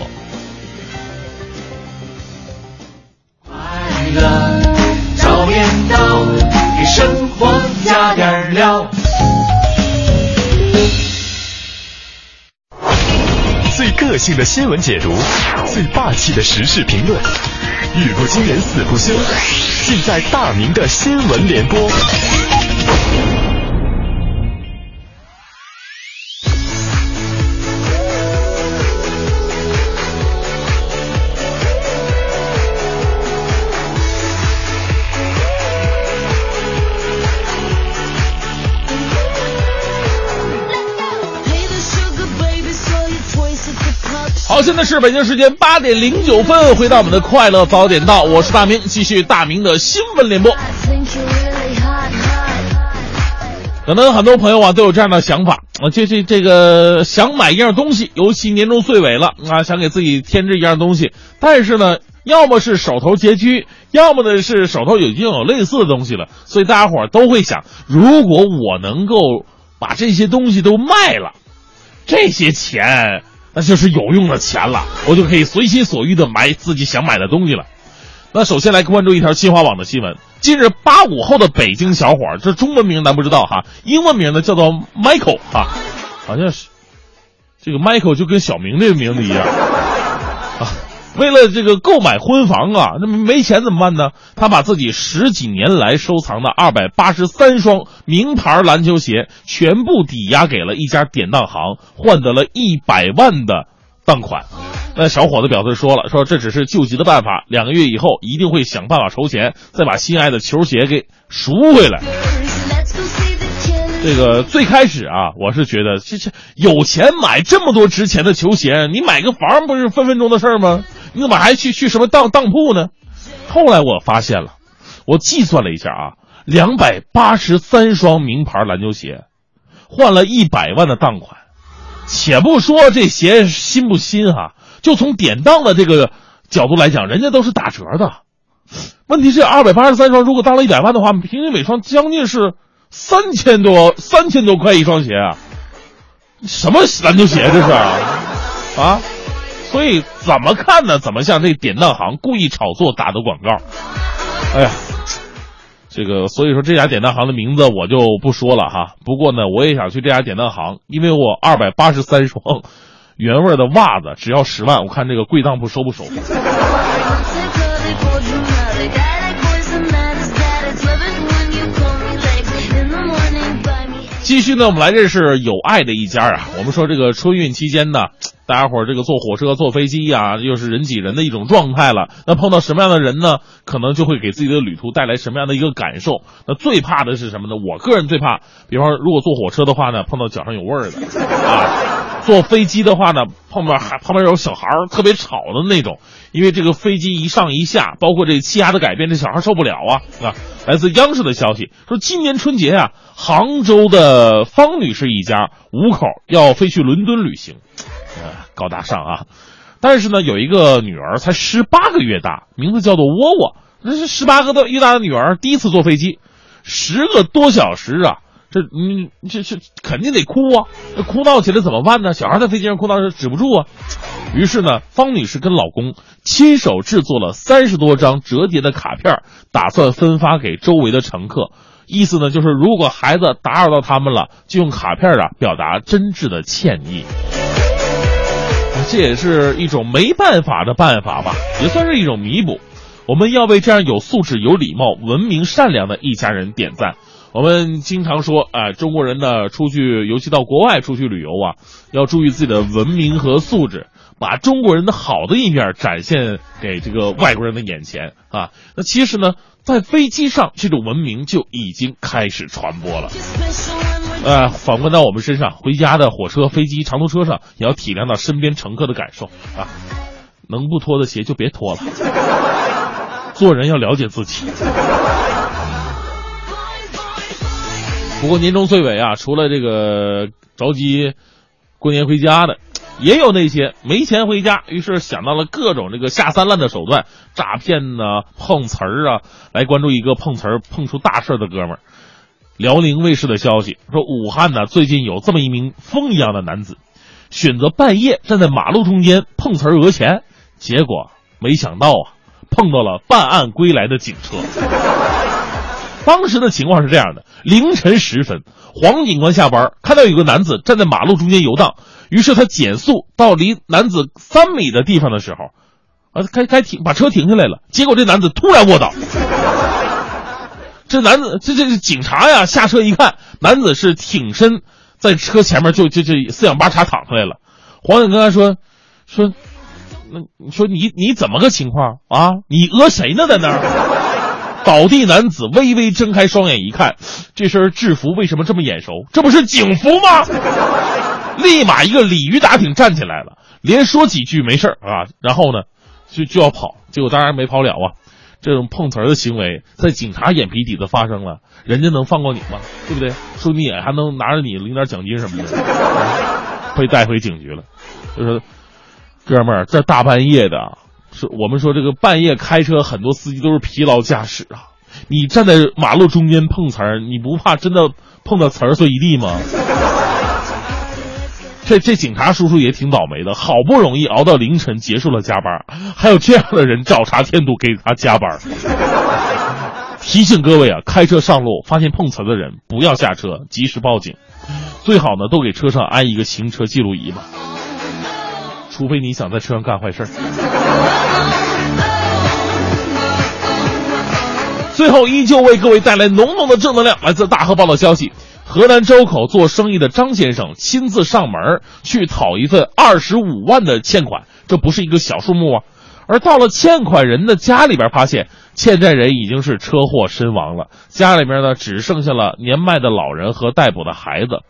S6: 快乐，找点到，给生活加点料。
S4: 最个性的新闻解读，最霸气的时事评论，语不惊人死不休，尽在大明的新闻联播。
S3: 好，现在是北京时间八点零九分，回到我们的快乐早点到，我是大明，继续大明的新闻联播。可能很多朋友啊都有这样的想法啊，这这这个想买一样东西，尤其年终岁尾了啊，想给自己添置一样东西，但是呢，要么是手头拮据，要么呢是手头已经有类似的东西了，所以大家伙儿都会想，如果我能够把这些东西都卖了，这些钱。那就是有用的钱了，我就可以随心所欲的买自己想买的东西了。那首先来关注一条新华网的新闻：近日，八五后的北京小伙，这中文名咱不知道哈，英文名呢叫做 Michael 哈，好像是这个 Michael 就跟小明这个名字一样。为了这个购买婚房啊，那没钱怎么办呢？他把自己十几年来收藏的二百八十三双名牌篮球鞋全部抵押给了一家典当行，换得了一百万的当款。那小伙子表示说了，说这只是救急的办法，两个月以后一定会想办法筹钱，再把心爱的球鞋给赎回来。这个最开始啊，我是觉得这这有钱买这么多值钱的球鞋，你买个房不是分分钟的事儿吗？你怎么还去去什么当当铺呢？后来我发现了，我计算了一下啊，两百八十三双名牌篮球鞋，换了一百万的当款。且不说这鞋新不新哈，就从典当的这个角度来讲，人家都是打折的。问题是二百八十三双，如果当了一百万的话，平均每双将近是三千多三千多块一双鞋啊！什么篮球鞋这是啊？所以怎么看呢？怎么像这典当行故意炒作打的广告？哎呀，这个所以说这家典当行的名字我就不说了哈。不过呢，我也想去这家典当行，因为我二百八十三双 原味的袜子只要十万，我看这个贵当铺收不收？继续呢，我们来认识有爱的一家啊。我们说这个春运期间呢，大家伙儿这个坐火车、坐飞机呀，又是人挤人的一种状态了。那碰到什么样的人呢？可能就会给自己的旅途带来什么样的一个感受？那最怕的是什么呢？我个人最怕，比方说如果坐火车的话呢，碰到脚上有味儿的啊；坐飞机的话呢，旁边还旁边有小孩儿特别吵的那种，因为这个飞机一上一下，包括这气压的改变，这小孩受不了啊啊！来自央视的消息说，今年春节啊，杭州的方女士一家五口要飞去伦敦旅行，啊，高大上啊。但是呢，有一个女儿才十八个月大，名字叫做窝窝。那是十八个多月大的女儿第一次坐飞机，十个多小时啊，这你这这肯定得哭啊！哭闹起来怎么办呢？小孩在飞机上哭闹是止不住啊。于是呢，方女士跟老公亲手制作了三十多张折叠的卡片，打算分发给周围的乘客。意思呢，就是如果孩子打扰到他们了，就用卡片啊表达真挚的歉意。这也是一种没办法的办法吧，也算是一种弥补。我们要为这样有素质、有礼貌、文明、善良的一家人点赞。我们经常说，啊，中国人呢出去，尤其到国外出去旅游啊，要注意自己的文明和素质。把中国人的好的一面展现给这个外国人的眼前啊！那其实呢，在飞机上这种文明就已经开始传播了。呃，反观到我们身上，回家的火车、飞机、长途车上，也要体谅到身边乘客的感受啊！能不脱的鞋就别脱了。做人要了解自己。不过年终岁尾啊，除了这个着急过年回家的。也有那些没钱回家，于是想到了各种这个下三滥的手段，诈骗呢、碰瓷儿啊。来关注一个碰瓷儿碰出大事的哥们儿。辽宁卫视的消息说，武汉呢最近有这么一名风一样的男子，选择半夜站在马路中间碰瓷儿讹钱，结果没想到啊，碰到了办案归来的警车。当时的情况是这样的：凌晨时分，黄警官下班看到有个男子站在马路中间游荡。于是他减速到离男子三米的地方的时候，啊，该该停，把车停下来了。结果这男子突然卧倒，这男子这这警察呀下车一看，男子是挺身在车前面就就就四仰八叉躺下来了。黄警官说说，那你说你你怎么个情况啊？你讹谁呢，在那儿？倒地男子微微睁开双眼一看，这身制服为什么这么眼熟？这不是警服吗？立马一个鲤鱼打挺站起来了，连说几句没事啊，然后呢，就就要跑，结果当然没跑了啊。这种碰瓷儿的行为在警察眼皮底子发生了，人家能放过你吗？对不对？说你也还能拿着你领点奖金什么的，被带回警局了。就说，哥们儿，这大半夜的。是我们说这个半夜开车，很多司机都是疲劳驾驶啊。你站在马路中间碰瓷儿，你不怕真的碰到瓷儿碎一地吗？这这警察叔叔也挺倒霉的，好不容易熬到凌晨结束了加班，还有这样的人找茬添堵给他加班。提醒各位啊，开车上路发现碰瓷的人不要下车，及时报警，最好呢都给车上安一个行车记录仪吧。除非你想在车上干坏事儿。最后，依旧为各位带来浓浓的正能量。来自大河报的消息：河南周口做生意的张先生亲自上门去讨一份二十五万的欠款，这不是一个小数目啊。而到了欠款人的家里边，发现欠债人已经是车祸身亡了，家里面呢只剩下了年迈的老人和待捕的孩子。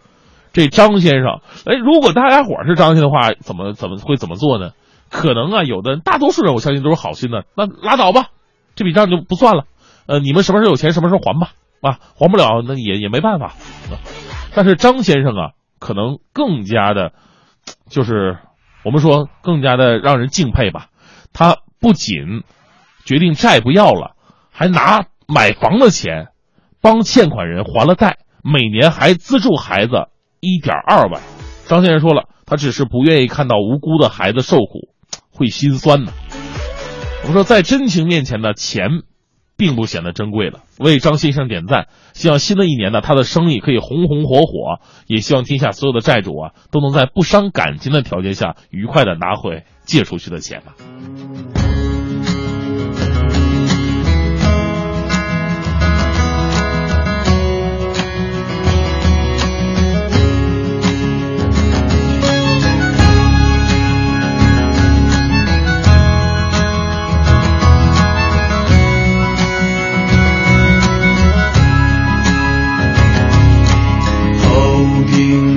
S3: 这张先生，哎，如果大家伙是张先生的话，怎么怎么会怎么做呢？可能啊，有的大多数人我相信都是好心的，那拉倒吧，这笔账就不算了。呃，你们什么时候有钱什么时候还吧，啊，还不了那也也没办法。但是张先生啊，可能更加的，就是我们说更加的让人敬佩吧。他不仅决定债不要了，还拿买房的钱帮欠款人还了债，每年还资助孩子。一点二万，张先生说了，他只是不愿意看到无辜的孩子受苦，会心酸的。我们说，在真情面前呢，钱并不显得珍贵了。为张先生点赞，希望新的一年呢，他的生意可以红红火火，也希望天下所有的债主啊，都能在不伤感情的条件下，愉快的拿回借出去的钱吧。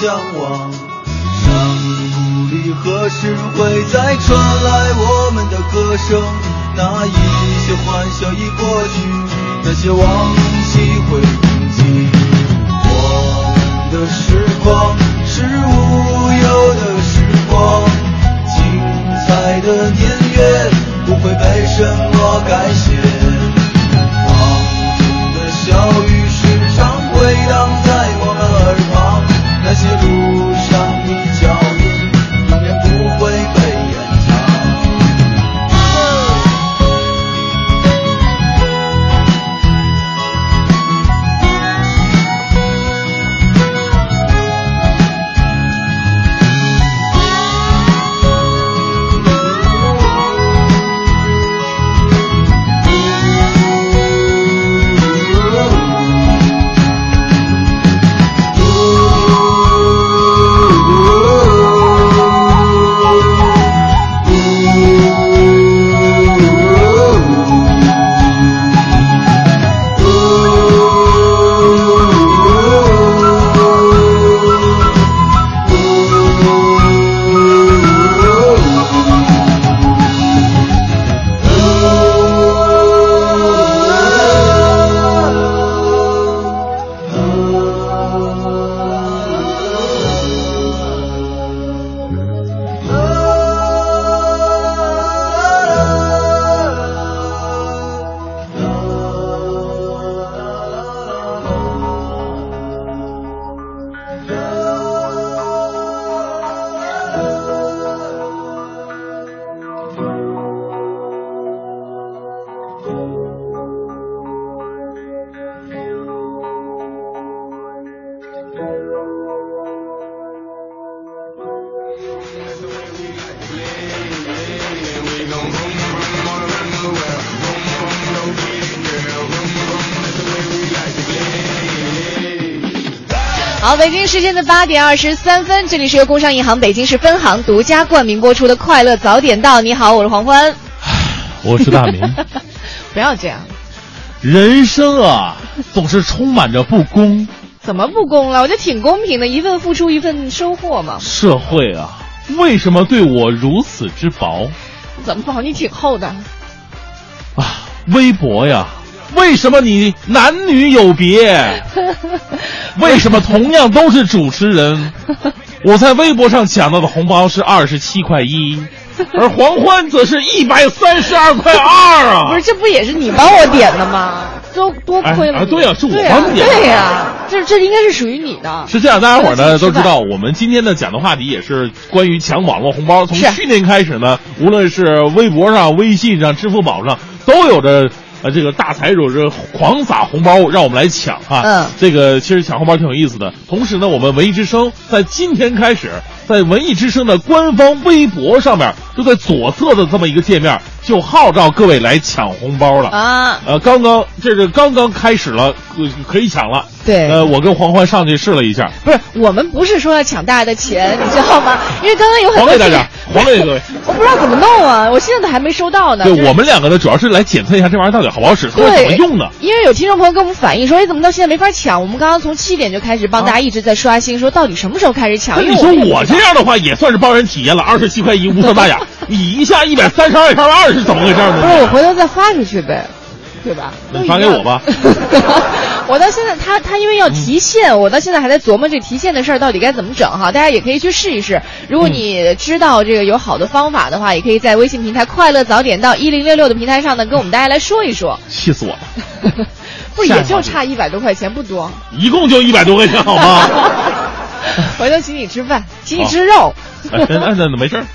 S7: 向往，山谷里何时会再传来我们的歌声？那一些欢笑已过去，那些往
S5: 好，北京时间的八点二十三分，这里是由工商银行北京市分行独家冠名播出的《快乐早点到》。你好，我是黄欢。
S3: 我是大明。
S5: 不要这样，
S3: 人生啊，总是充满着不公。
S5: 怎么不公了？我觉得挺公平的，一份付出一份收获嘛。
S3: 社会啊，为什么对我如此之薄？
S5: 怎么薄？你挺厚的。
S3: 啊，微博呀，为什么你男女有别？为什么同样都是主持人，我在微博上抢到的红包是二十七块一，而黄欢则是一百三十二块二啊！
S5: 不是，这不也是你帮我点的吗？多多亏了。
S3: 啊，对呀，是我帮你点的。
S5: 对呀，这这应该是属于你的。
S3: 是这样，大家伙儿呢都知道，我们今天呢讲的话题也是关于抢网络红包。从去年开始呢，无论是微博上、微信上、支付宝上，都有着呃这个大财主是狂撒红包，让我们来抢啊。
S5: 嗯
S3: 这个其实抢红包挺有意思的。同时呢，我们文艺之声在今天开始，在文艺之声的官方微博上面，就在左侧的这么一个界面，就号召各位来抢红包了。
S5: 啊，
S3: 呃，刚刚这是刚刚开始了，呃可以抢了。
S5: 对
S3: 呃，我跟黄欢上去试了一下，
S5: 不是，我们不是说要抢大家的钱，你知道吗？因为刚刚有很多
S3: 还给大家
S5: 听，
S3: 还给 各位。
S5: 我不知道怎么弄啊，我现在都还没收到呢。
S3: 对
S5: 就是
S3: 我们两个呢，主要是来检测一下这玩意儿到底好不好使，或者怎么，用的。
S5: 因为有听众朋友跟我们反映说，哎，怎么到现在没法抢？我们刚刚从七点就开始帮大家一直在刷新，说到底什么时候开始抢？
S3: 那你说我这样的话，也算是帮人体验了二十七块一，无伤大雅。你一下一百三十二一块二是怎么回事呢？
S5: 不是，我回头再发出去呗，对吧？
S3: 那你发给我吧。
S5: 我到现在，他他因为要提现，我到现在还在琢磨这提现的事儿到底该怎么整哈。大家也可以去试一试。如果你知道这个有好的方法的话，也可以在微信平台“快乐早点到一零六六”的平台上呢，跟我们大家来说一说。
S3: 气死我了！
S5: 不，也就差一百多块钱，不多。
S3: 一共就一百多块钱，好吗？
S5: 回头请你吃饭，请你吃肉。
S3: 哎那那那没事儿。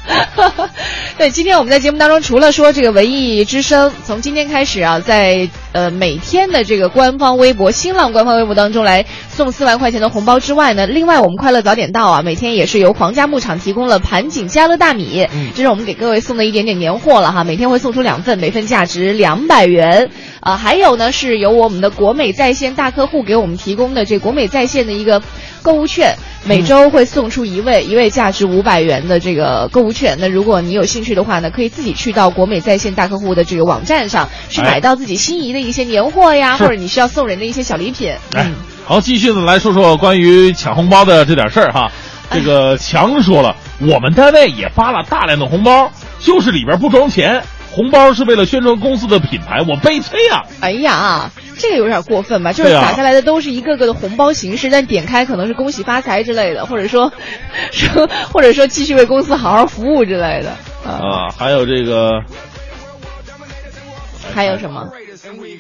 S5: 对，今天我们在节目当中，除了说这个文艺之声，从今天开始啊，在呃每天的这个官方微博、新浪官方微博当中来送四万块钱的红包之外呢，另外我们快乐早点到啊，每天也是由皇家牧场提供了盘锦家乐大米，这是我们给各位送的一点点年货了哈，每天会送出两份，每份价值两百元。啊，还有呢，是由我们的国美在线大客户给我们提供的这国美在线的一个购物券，每周会送出一位，一位价值五百元的这个购物券。那如果你有兴趣的话呢，可以自己去到国美在线大客户的这个网站上去
S3: 哎
S5: 买到自己心仪的一些年货呀，
S3: 是
S5: 或者你需要送人的一些小礼品。
S3: 哎
S5: 嗯，
S3: 好，继续的来说说关于抢红包的这点事儿哈。这个强说了，我们单位也发了大量的红包，就是里边不装钱。红包是为了宣传公司的品牌，我悲催啊！
S5: 哎呀，这个有点过分吧？就是打下来的都是一个个的红包形式，但点开可能是恭喜发财之类的，或者说 说或者说继续为公司好好服务之类的。啊，
S3: 啊，还有这个
S5: 还有什么？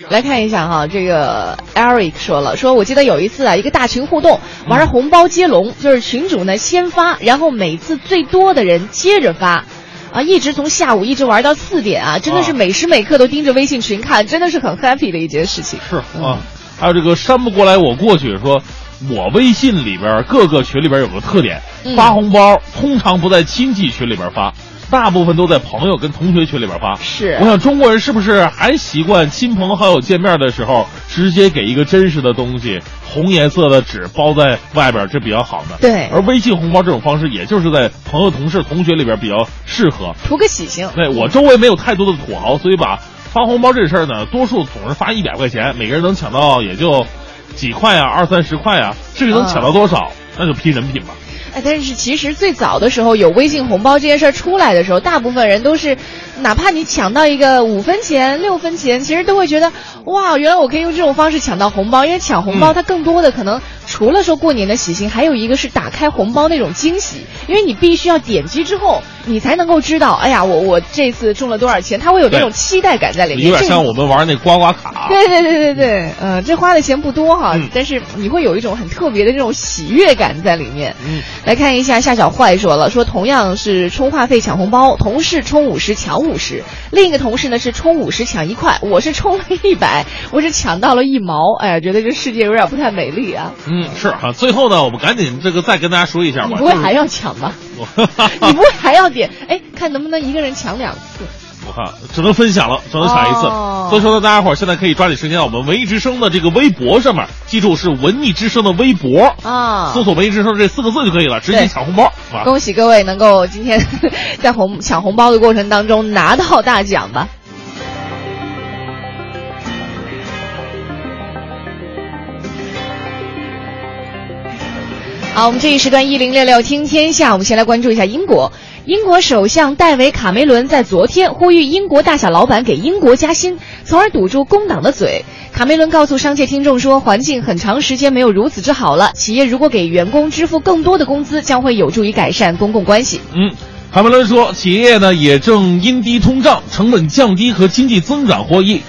S5: 来看一下哈，这个 Eric 说了，说我记得有一次啊，一个大群互动玩红包接龙，就是群主呢先发，然后每次最多的人接着发。啊，一直从下午一直玩到四点啊，真的是
S3: 啊。
S5: 每时每刻都盯着微信群看，真的是很 happy 的一件事情。
S3: 是啊，还有这个山不过来我过去说，我微信里边各个群里边有个特点，
S5: 嗯。
S3: 发红包通常不在亲戚群里边发，大部分都在朋友跟同学群里边发。
S5: 是
S3: 我想中国人是不是还习惯亲朋好友见面的时候直接给一个真实的东西，红颜色的纸包在外边，这比较好呢？
S5: 对
S3: 而微信红包这种方式，也就是在朋友、同事、同学里边比较适合。
S5: 图个喜庆。
S3: 对我周围没有太多的土豪，所以把发红包这事儿呢，多数总是发一百块钱，每个人能抢到也就几块啊，二三十块啊，至于能抢到多少，那就拼人品吧。
S5: 哎，但是其实最早的时候有微信红包这件事儿出来的时候，大部分人都是，哪怕你抢到一个五分钱、六分钱，其实都会觉得，哇，原来我可以用这种方式抢到红包。因为抢红包，
S3: 嗯
S5: 它更多的可能除了说过年的喜庆，还有一个是打开红包那种惊喜，因为你必须要点击之后，你才能够知道，哎呀，我我这次中了多少钱，它会有那种期待感在里面。
S3: 有点像我们玩那刮刮卡。
S5: 对对对对对，呃，这花的钱不多哈，
S3: 嗯
S5: 但是你会有一种很特别的这种喜悦感在里面。
S3: 嗯，
S5: 来看一下夏小坏说了，说同样是充话费抢红包，同事充五十抢五十，另一个同事呢是充五十抢一块，我是充了一百，我是抢到了一毛，哎呀，觉得这世界有点不太美丽啊！
S3: 嗯，是啊。最后呢，我们赶紧这个再跟大家说一下吧。
S5: 你不会还要抢吧？你不会还要点？哎，看能不能一个人抢两次？
S3: 我看只能分享了，只能抢一次。
S5: 哦
S3: 所以说呢，大家伙儿现在可以抓紧时间，我们文艺之声的这个微博上面，记住是文艺之声的微博，
S5: 啊，
S3: 搜索“文艺之声”这四个字就可以了，直接抢红包啊！
S5: 恭喜各位能够今天 在红抢红包的过程当中拿到大奖吧。好，我们这一时段一零六六听天下，我们先来关注一下英国。英国首相戴维·卡梅伦在昨天呼吁英国大小老板给英国加薪，从而堵住工党的嘴。卡梅伦告诉商界听众说，环境很长时间没有如此之好了，企业如果给员工支付更多的工资，将会有助于改善公共关系。
S3: 嗯，卡梅伦说，企业呢也正因低通胀、成本降低和经济增长获益，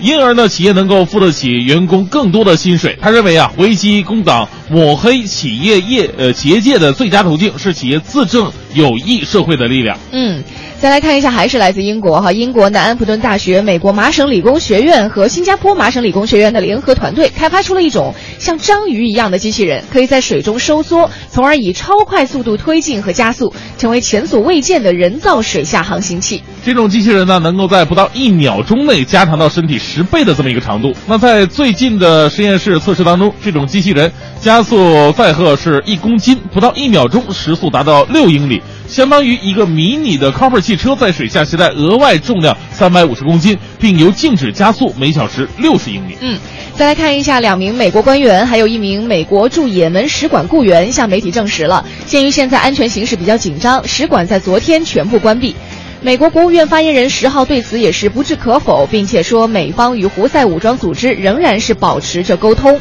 S3: 因而呢企业能够付得起员工更多的薪水。他认为啊，危机工党抹黑企业业呃结界的最佳途径是企业自证有益社会的力量。
S5: 嗯，再来看一下，还是来自英国哈，英国南安普顿大学、美国麻省理工学院和新加坡麻省理工学院的联合团队开发出了一种像章鱼一样的机器人，可以在水中收缩，从而以超快速度推进和加速，成为前所未见的人造水下航行器。
S3: 这种机器人呢，能够在不到一秒钟内加长到身体十倍的这么一个长度。那在最近的实验室测试当中，这种机器人加速载荷是一公斤，不到一秒钟时速达到六英里，相当于一个迷你的 Cooper 汽车在水下携带额外重量三百五十公斤，并由静止加速每小时六十英里。
S5: 嗯，再来看一下，两名美国官员还有一名美国驻也门使馆雇员向媒体证实了，鉴于现在安全形势比较紧张，使馆在昨天全部关闭。美国国务院发言人十号对此也是不置可否，并且说美方与胡塞武装组织仍然是保持着沟通。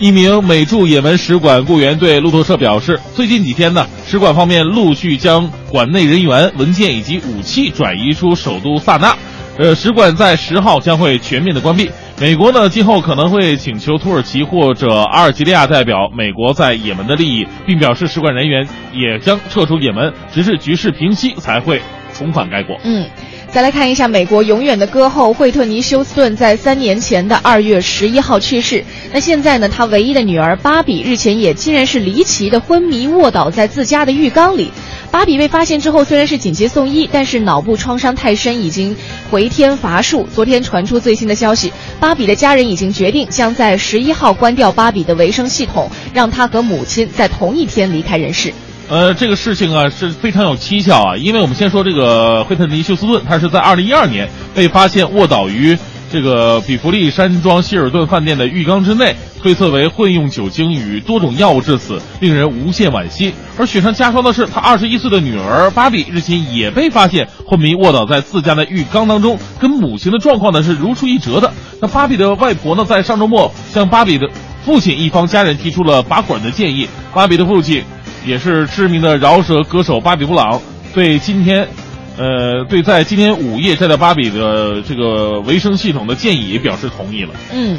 S3: 一名美驻也门使馆雇员对路透社表示，最近几天呢，使馆方面陆续将馆内人员、文件以及武器转移出首都萨那。呃，使馆在十号将会全面的关闭。美国呢，今后可能会请求土耳其或者阿尔及利亚代表美国在也门的利益，并表示使馆人员也将撤出也门，直至局势平息才会重返该国。
S5: 嗯，再来看一下美国永远的歌后惠特尼·休斯顿在三年前的二月十一号去世。那现在呢，她唯一的女儿芭比日前也竟然是离奇的昏迷卧倒在自家的浴缸里。芭比被发现之后虽然是紧急送医，但是脑部创伤太深，已经回天乏术。昨天传出最新的消息，芭比的家人已经决定将在十一号关掉芭比的维生系统，让她和母亲在同一天离开人世。
S3: 呃，这个事情啊是非常有蹊跷啊，因为我们先说这个惠特尼·休斯顿，他是在二零一二年被发现卧倒于这个比弗利山庄希尔顿饭店的浴缸之内，推测为混用酒精与多种药物致死，令人无限惋惜。而雪上加霜的是，他二十一岁的女儿芭比日前也被发现昏迷卧倒在自家的浴缸当中，跟母亲的状况呢是如出一辙的。那芭比的外婆呢，在上周末向芭比的父亲一方家人提出了拔管的建议，芭比的父亲。也是知名的饶舌歌手芭比布朗对今天，呃，对在今天午夜再到芭比的这个维生系统的建议也表示同意了。
S5: 嗯。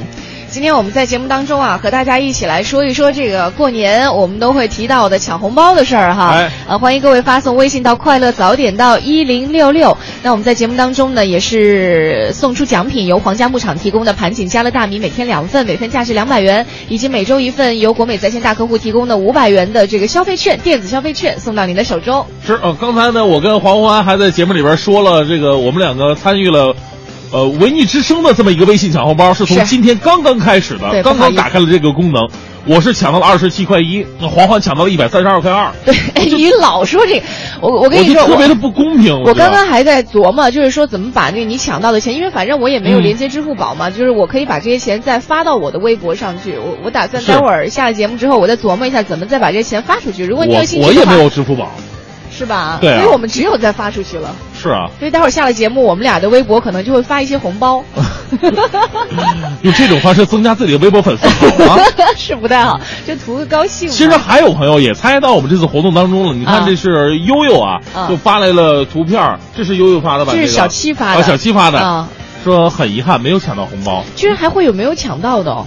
S5: 今天我们在节目当中啊，和大家一起来说一说这个过年我们都会提到的抢红包的事儿哈。
S3: 哎
S5: 呃，欢迎各位发送微信到“快乐早点到一零六六”。那我们在节目当中呢，也是送出奖品，由皇家牧场提供的盘锦加乐大米每天两份，每份价值两百元，以及每周一份由国美在线大客户提供的五百元的这个消费券，电子消费券送到您的手中。
S3: 是呃，刚才呢，我跟黄欢还在节目里边说了，这个我们两个参与了。呃，文艺之声的这么一个微信抢红包是从今天刚刚开始的，
S5: 对
S3: 刚刚打开了这个功能。我是抢到了二十七块一，那黄欢抢到了一百三十二块二，
S5: 对，你老说这个，我我跟你说，
S3: 特别的不公平。
S5: 我刚刚还在琢磨，就是说怎么把那个你抢到的钱，因为反正我也没有
S3: 嗯
S5: 连接支付宝嘛，就是我可以把这些钱再发到我的微博上去。我我打算待会儿下了节目之后，我再琢磨一下怎么再把这些钱发出去。如果你有
S3: 我
S5: 兴趣的话，
S3: 我也没有支付宝，
S5: 是吧？
S3: 对啊
S5: 所以我们只有再发出去了。
S3: 是啊，
S5: 所以待会儿下了节目，我们俩的微博可能就会发一些红包，
S3: 用这种方式增加自己的微博粉丝好吗？
S5: 是不太好，就图个高兴。
S3: 其实还有朋友也参与到我们这次活动当中了。你看，
S5: 啊
S3: 这是悠悠啊，
S5: 啊
S3: 就发来了图片，这是悠悠发的吧？
S5: 这是小七发的
S3: 啊，小七发的，
S5: 啊，
S3: 说很遗憾没有抢到红包。
S5: 居然还会有没有抢到的、哦？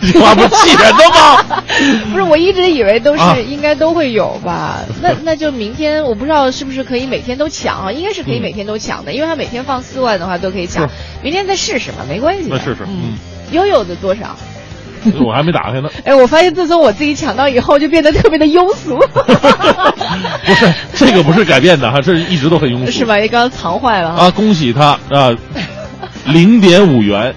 S3: 这句话不气人的吗？
S5: 不是，我一直以为都
S3: 啊
S5: 是应该都会有吧？那那就明天我不知道是不是可以每天都抢啊？应该是可以
S3: 嗯
S5: 每天都抢的，因为他每天放四万的话都可以抢
S3: 是。
S5: 明天再试试嘛，没关系的。
S3: 那试试
S5: 嗯
S3: 嗯。
S5: 悠悠的多少？
S3: 我还没打开呢。
S5: 哎，我发现自从我自己抢到以后，就变得特别的庸俗。
S3: 不是，这个不是改变的哈，这一直都很庸俗。
S5: 是吧？你刚刚藏坏了
S3: 啊！恭喜他啊，零点五元。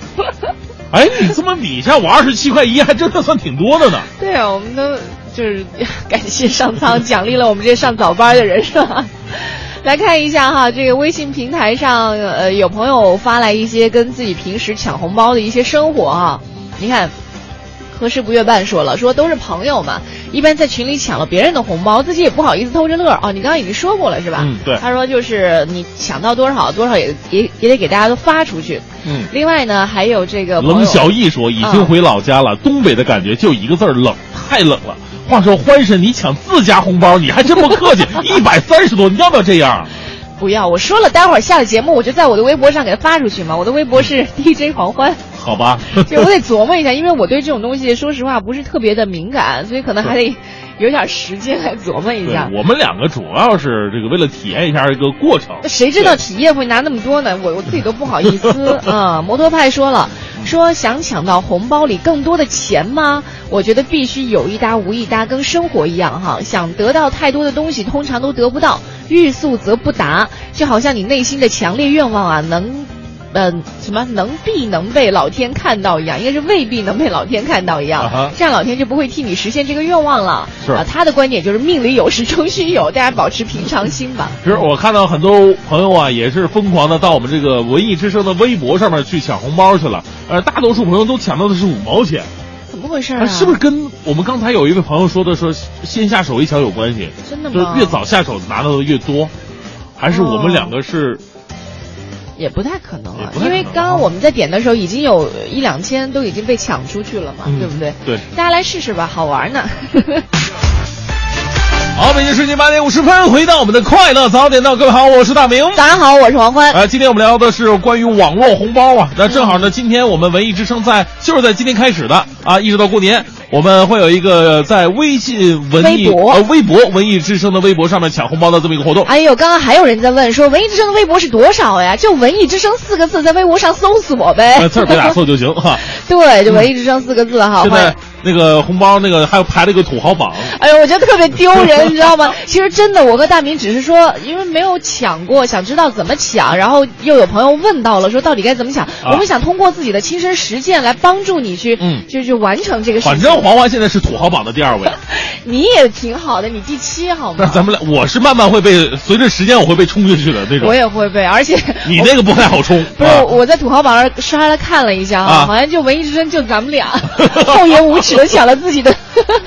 S3: 哎，你这么比一下，我二十七块一，还真的算挺多的呢。
S5: 对啊，我们都就是 感谢上苍奖励了我们这些上早班的人，是吧？来看一下哈，这个微信平台上，呃，有朋友发来一些跟自己平时抢红包的一些生活哈。你看，何时不月半说了，说都是朋友嘛，一般在群里抢了别人的红包，自己也不好意思偷着乐哦。你刚刚已经说过了是吧？
S3: 嗯，对。
S5: 他说就是你抢到多少多少也也也得给大家都发出去。
S3: 嗯。
S5: 另外呢，还有这个
S3: 冷小艺说已经回老家了，东北的感觉就一个字儿冷，太冷了。话说欢神，你抢自家红包，你还真不客气，一百三十多，你要不要这样？
S5: 不要，我说了，待会儿下了节目，我就在我的微博上给他发出去嘛。我的微博是 DJ 黄欢。
S3: 好吧，
S5: 就我得琢磨一下，因为我对这种东西，说实话不是特别的敏感，所以可能还得有点时间来琢磨一下。
S3: 我们两个主要是这个为了体验一下这个过程。
S5: 谁知道体验会拿那么多呢？我我自己都不好意思啊。摩托派说了，说想抢到红包里更多的钱吗？我觉得必须有一搭无一搭，跟生活一样哈。想得到太多的东西，通常都得不到；欲速则不达，就好像你内心的强烈愿望啊，能。嗯，什么能必能被老天看到一样，应该是未必能被老天看到一样，这样老天就不会替你实现这个愿望了。
S3: 是
S5: 啊，他的观点就是命里有时终须有，大家保持平常心吧。
S3: 其实我看到很多朋友啊，也是疯狂的到我们这个文艺之声的微博上面去抢红包去了。呃，大多数朋友都抢到的是五毛钱，
S5: 怎么回事啊？
S3: 是不是跟我们刚才有一位朋友说的说先下手为强有关系？
S5: 真的吗？
S3: 就是越早下手拿到的越多，还是我们两个是？
S5: 也不太可能了，因为刚刚我们在点的时候，已经有一两千都已经被抢出去了嘛，对不对？
S3: 对，
S5: 大家来试试吧，好玩呢。
S3: 好，北京时间八点五十分，回到我们的快乐早点到，各位好，我是大明，
S5: 早上好，我是黄欢。
S3: 呃，今天我们聊的是关于网络红包啊，那正好呢，今天我们文艺之声在就是在今天开始的啊，一直到过年。我们会有一个在微信文艺呃微博文艺之声的微博上面抢红包的这么一个活动。
S5: 哎呦，刚刚还有人在问说文艺之声的微博是多少呀？就文艺之声四个字，在微博上搜索呗，
S3: 字儿别打错就行哈。
S5: 对，就文艺之声四个字哈。
S3: 现在那个红包那个还有排了一个土豪榜。
S5: 哎呦，我觉得特别丢人，你知道吗？其实真的，我和大明只是说，因为没有抢过，想知道怎么抢，然后又有朋友问到了，说到底该怎么抢，我们想通过自己的亲身实践来帮助你去，
S3: 嗯，
S5: 就就完成这个。
S3: 反正黄华现在是土。豪榜的第二位，
S5: 你也挺好的，你第七好吗？
S3: 那咱们俩，我是慢慢会被随着时间我会被冲进去的那种。
S5: 我也会被，而且
S3: 你那个不太好冲。
S5: 不是，我在土豪榜上刷了看了一下啊，好像就文艺之声就咱们俩厚颜无耻都抢了自己的，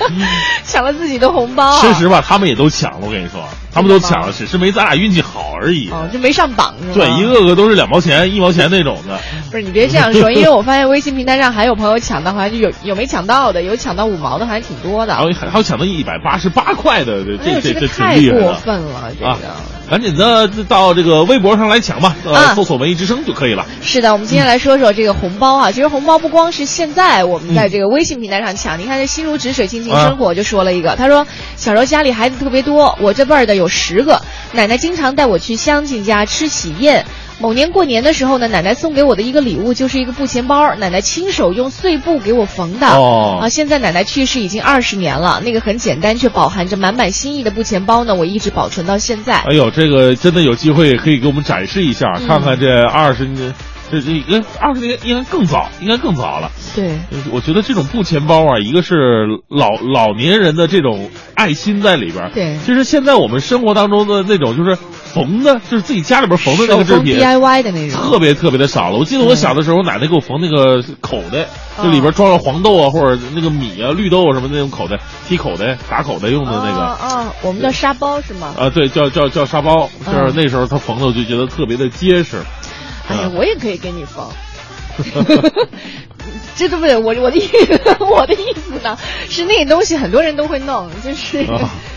S5: 抢了自己的红包。
S3: 其实吧，他们也都抢了，我跟你说，他们都抢了，只是没咱俩运气好而已。
S5: 哦，就没上榜是吗？
S3: 对，一个个都是两毛钱、一毛钱那种的。
S5: 不是你别这样说，因为我发现微信平台上还有朋友抢到，好像就有有没抢到的，有抢到五毛的，还挺多的。
S3: 还有还有抢到一百八十八块的，这这这
S5: 太过分了，这个。
S3: 赶紧的到这个微博上来抢吧，呃，搜索“文艺之声”就可以了。
S5: 是的，我们今天来说说这个红包啊。其实红包不光是现在我们在这个微信平台上抢，你看这心如止水、亲情生活就说了一个，他说小时候家里孩子特别多，我这辈儿的有十个，奶奶经常带我去乡亲家吃喜宴。某年过年的时候呢，奶奶送给我的一个礼物就是一个布钱包，奶奶亲手用碎布给我缝的。
S3: 哦，
S5: 啊，现在奶奶去世已经二十年了，那个很简单却饱含着满满心意的布钱包呢，我一直保存到现在。
S3: 哎呦，这个真的有机会可以给我们展示一下，看看这二十年。这这应该二十年应该更早，应该更早了。
S5: 对，
S3: 我觉得这种布钱包啊，一个是老老年人的这种爱心在里边。
S5: 对，
S3: 其实现在我们生活当中的那种就是缝的，就是自己家里边缝的那个制品
S5: ，DIY 的那种，
S3: 特别特别的少了。我记得我小的时候，奶奶给我缝那个口袋，就里边装了黄豆啊，或者那个米啊、绿豆啊什么那种口袋，提口袋、打口袋用的那个。
S5: 啊，我们叫沙包是吗？
S3: 啊，对，叫叫叫沙包。就是那时候他缝的，我就觉得特别的结实。
S5: 哎呀，我也可以给你缝，这对不对？我我的意我的意思呢，是那东西很多人都会弄，就是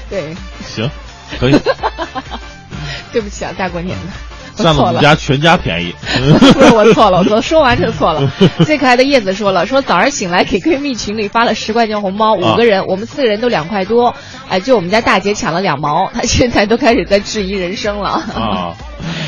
S5: 对。
S3: 行，可以。
S5: 对不起啊，大过年的。
S3: 占了我们家全家便宜。
S5: 不是我错了，我说完就错了。最可爱的叶子说了，说早上醒来给闺蜜群里发了十块钱红包，五个人，我们四个人都两块多，哎，就我们家大姐抢了两毛，她现在都开始在质疑人生了。啊。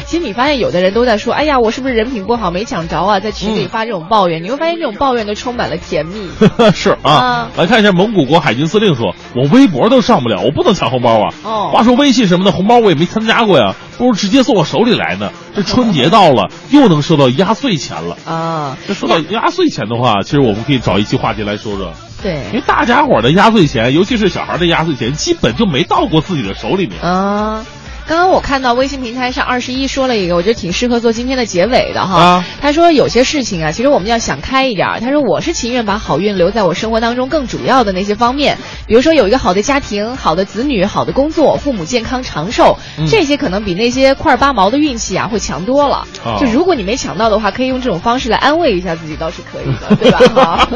S5: 其实你发现有的人都在说，哎呀，我是不是人品不好没抢着啊？在群里发这种抱怨，你会发现这种抱怨都充满了甜蜜。
S3: 是啊，来看一下蒙古国海军司令说，我微博都上不了，我不能抢红包啊。哦，话说微信什么的红包我也没参加过呀，不如直接送我手里来呢。这春节到了，又能收到压岁钱了啊。这说到压岁钱的话，其实我们可以找一期话题来说说。
S5: 对，
S3: 因为大家伙的压岁钱，尤其是小孩的压岁钱，基本就没到过自己的手里面啊。
S5: 刚刚我看到微信平台上二十一说了一个，我觉得挺适合做今天的结尾的哈。他说有些事情啊，其实我们要想开一点。他说我是情愿把好运留在我生活当中更主要的那些方面，比如说有一个好的家庭、好的子女、好的工作、父母健康长寿，这些可能比那些块八毛的运气啊会强多了。就如果你没抢到的话，可以用这种方式来安慰一下自己，倒是可以的，对吧？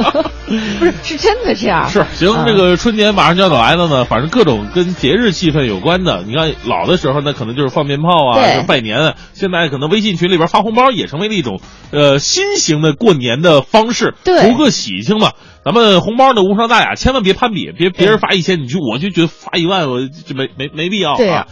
S5: 不是，是真的这样。
S3: 是行，这个春节马上就要来了呢，反正各种跟节日气氛有关的，你看老的时候。那可能就是放鞭炮啊，拜年。现在可能微信群里边发红包也成为了一种，呃，新型的过年的方式，图个喜庆嘛。咱们红包呢无伤大雅，千万别攀比，别别人发一千，你就我就觉得发一万，我就没没没必要啊。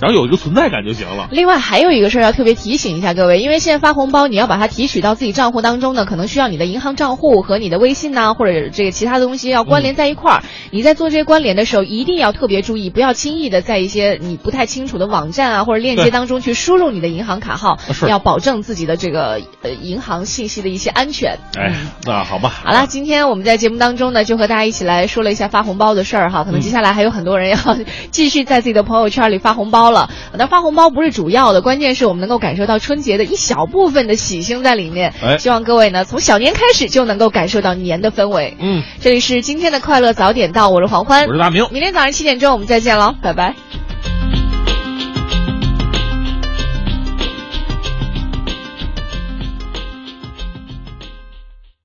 S3: 然后有一个存在感就行了。
S5: 另外还有一个事儿要特别提醒一下各位，因为现在发红包，你要把它提取到自己账户当中呢，可能需要你的银行账户和你的微信呐，或者这个其他的东西要关联在一块儿。你在做这些关联的时候，一定要特别注意，不要轻易的在一些你不太清楚的网站啊或者链接当中去输入你的银行卡号，要保证自己的这个呃银行信息的一些安全。
S3: 哎，那好吧。
S5: 好了，今天我们在节目当中呢，就和大家一起来说了一下发红包的事儿哈。可能接下来还有很多人要 继续在自己的朋友圈里发红包了。那发红包不是主要的，关键是我们能够感受到春节的一小部分的喜庆在里面。哎，希望各位呢从小年开始就能够感受到年的氛围。嗯，这里是今天的快乐早点到，我是黄欢，
S3: 我是大明，
S5: 明天早上七点钟我们再见喽，拜拜。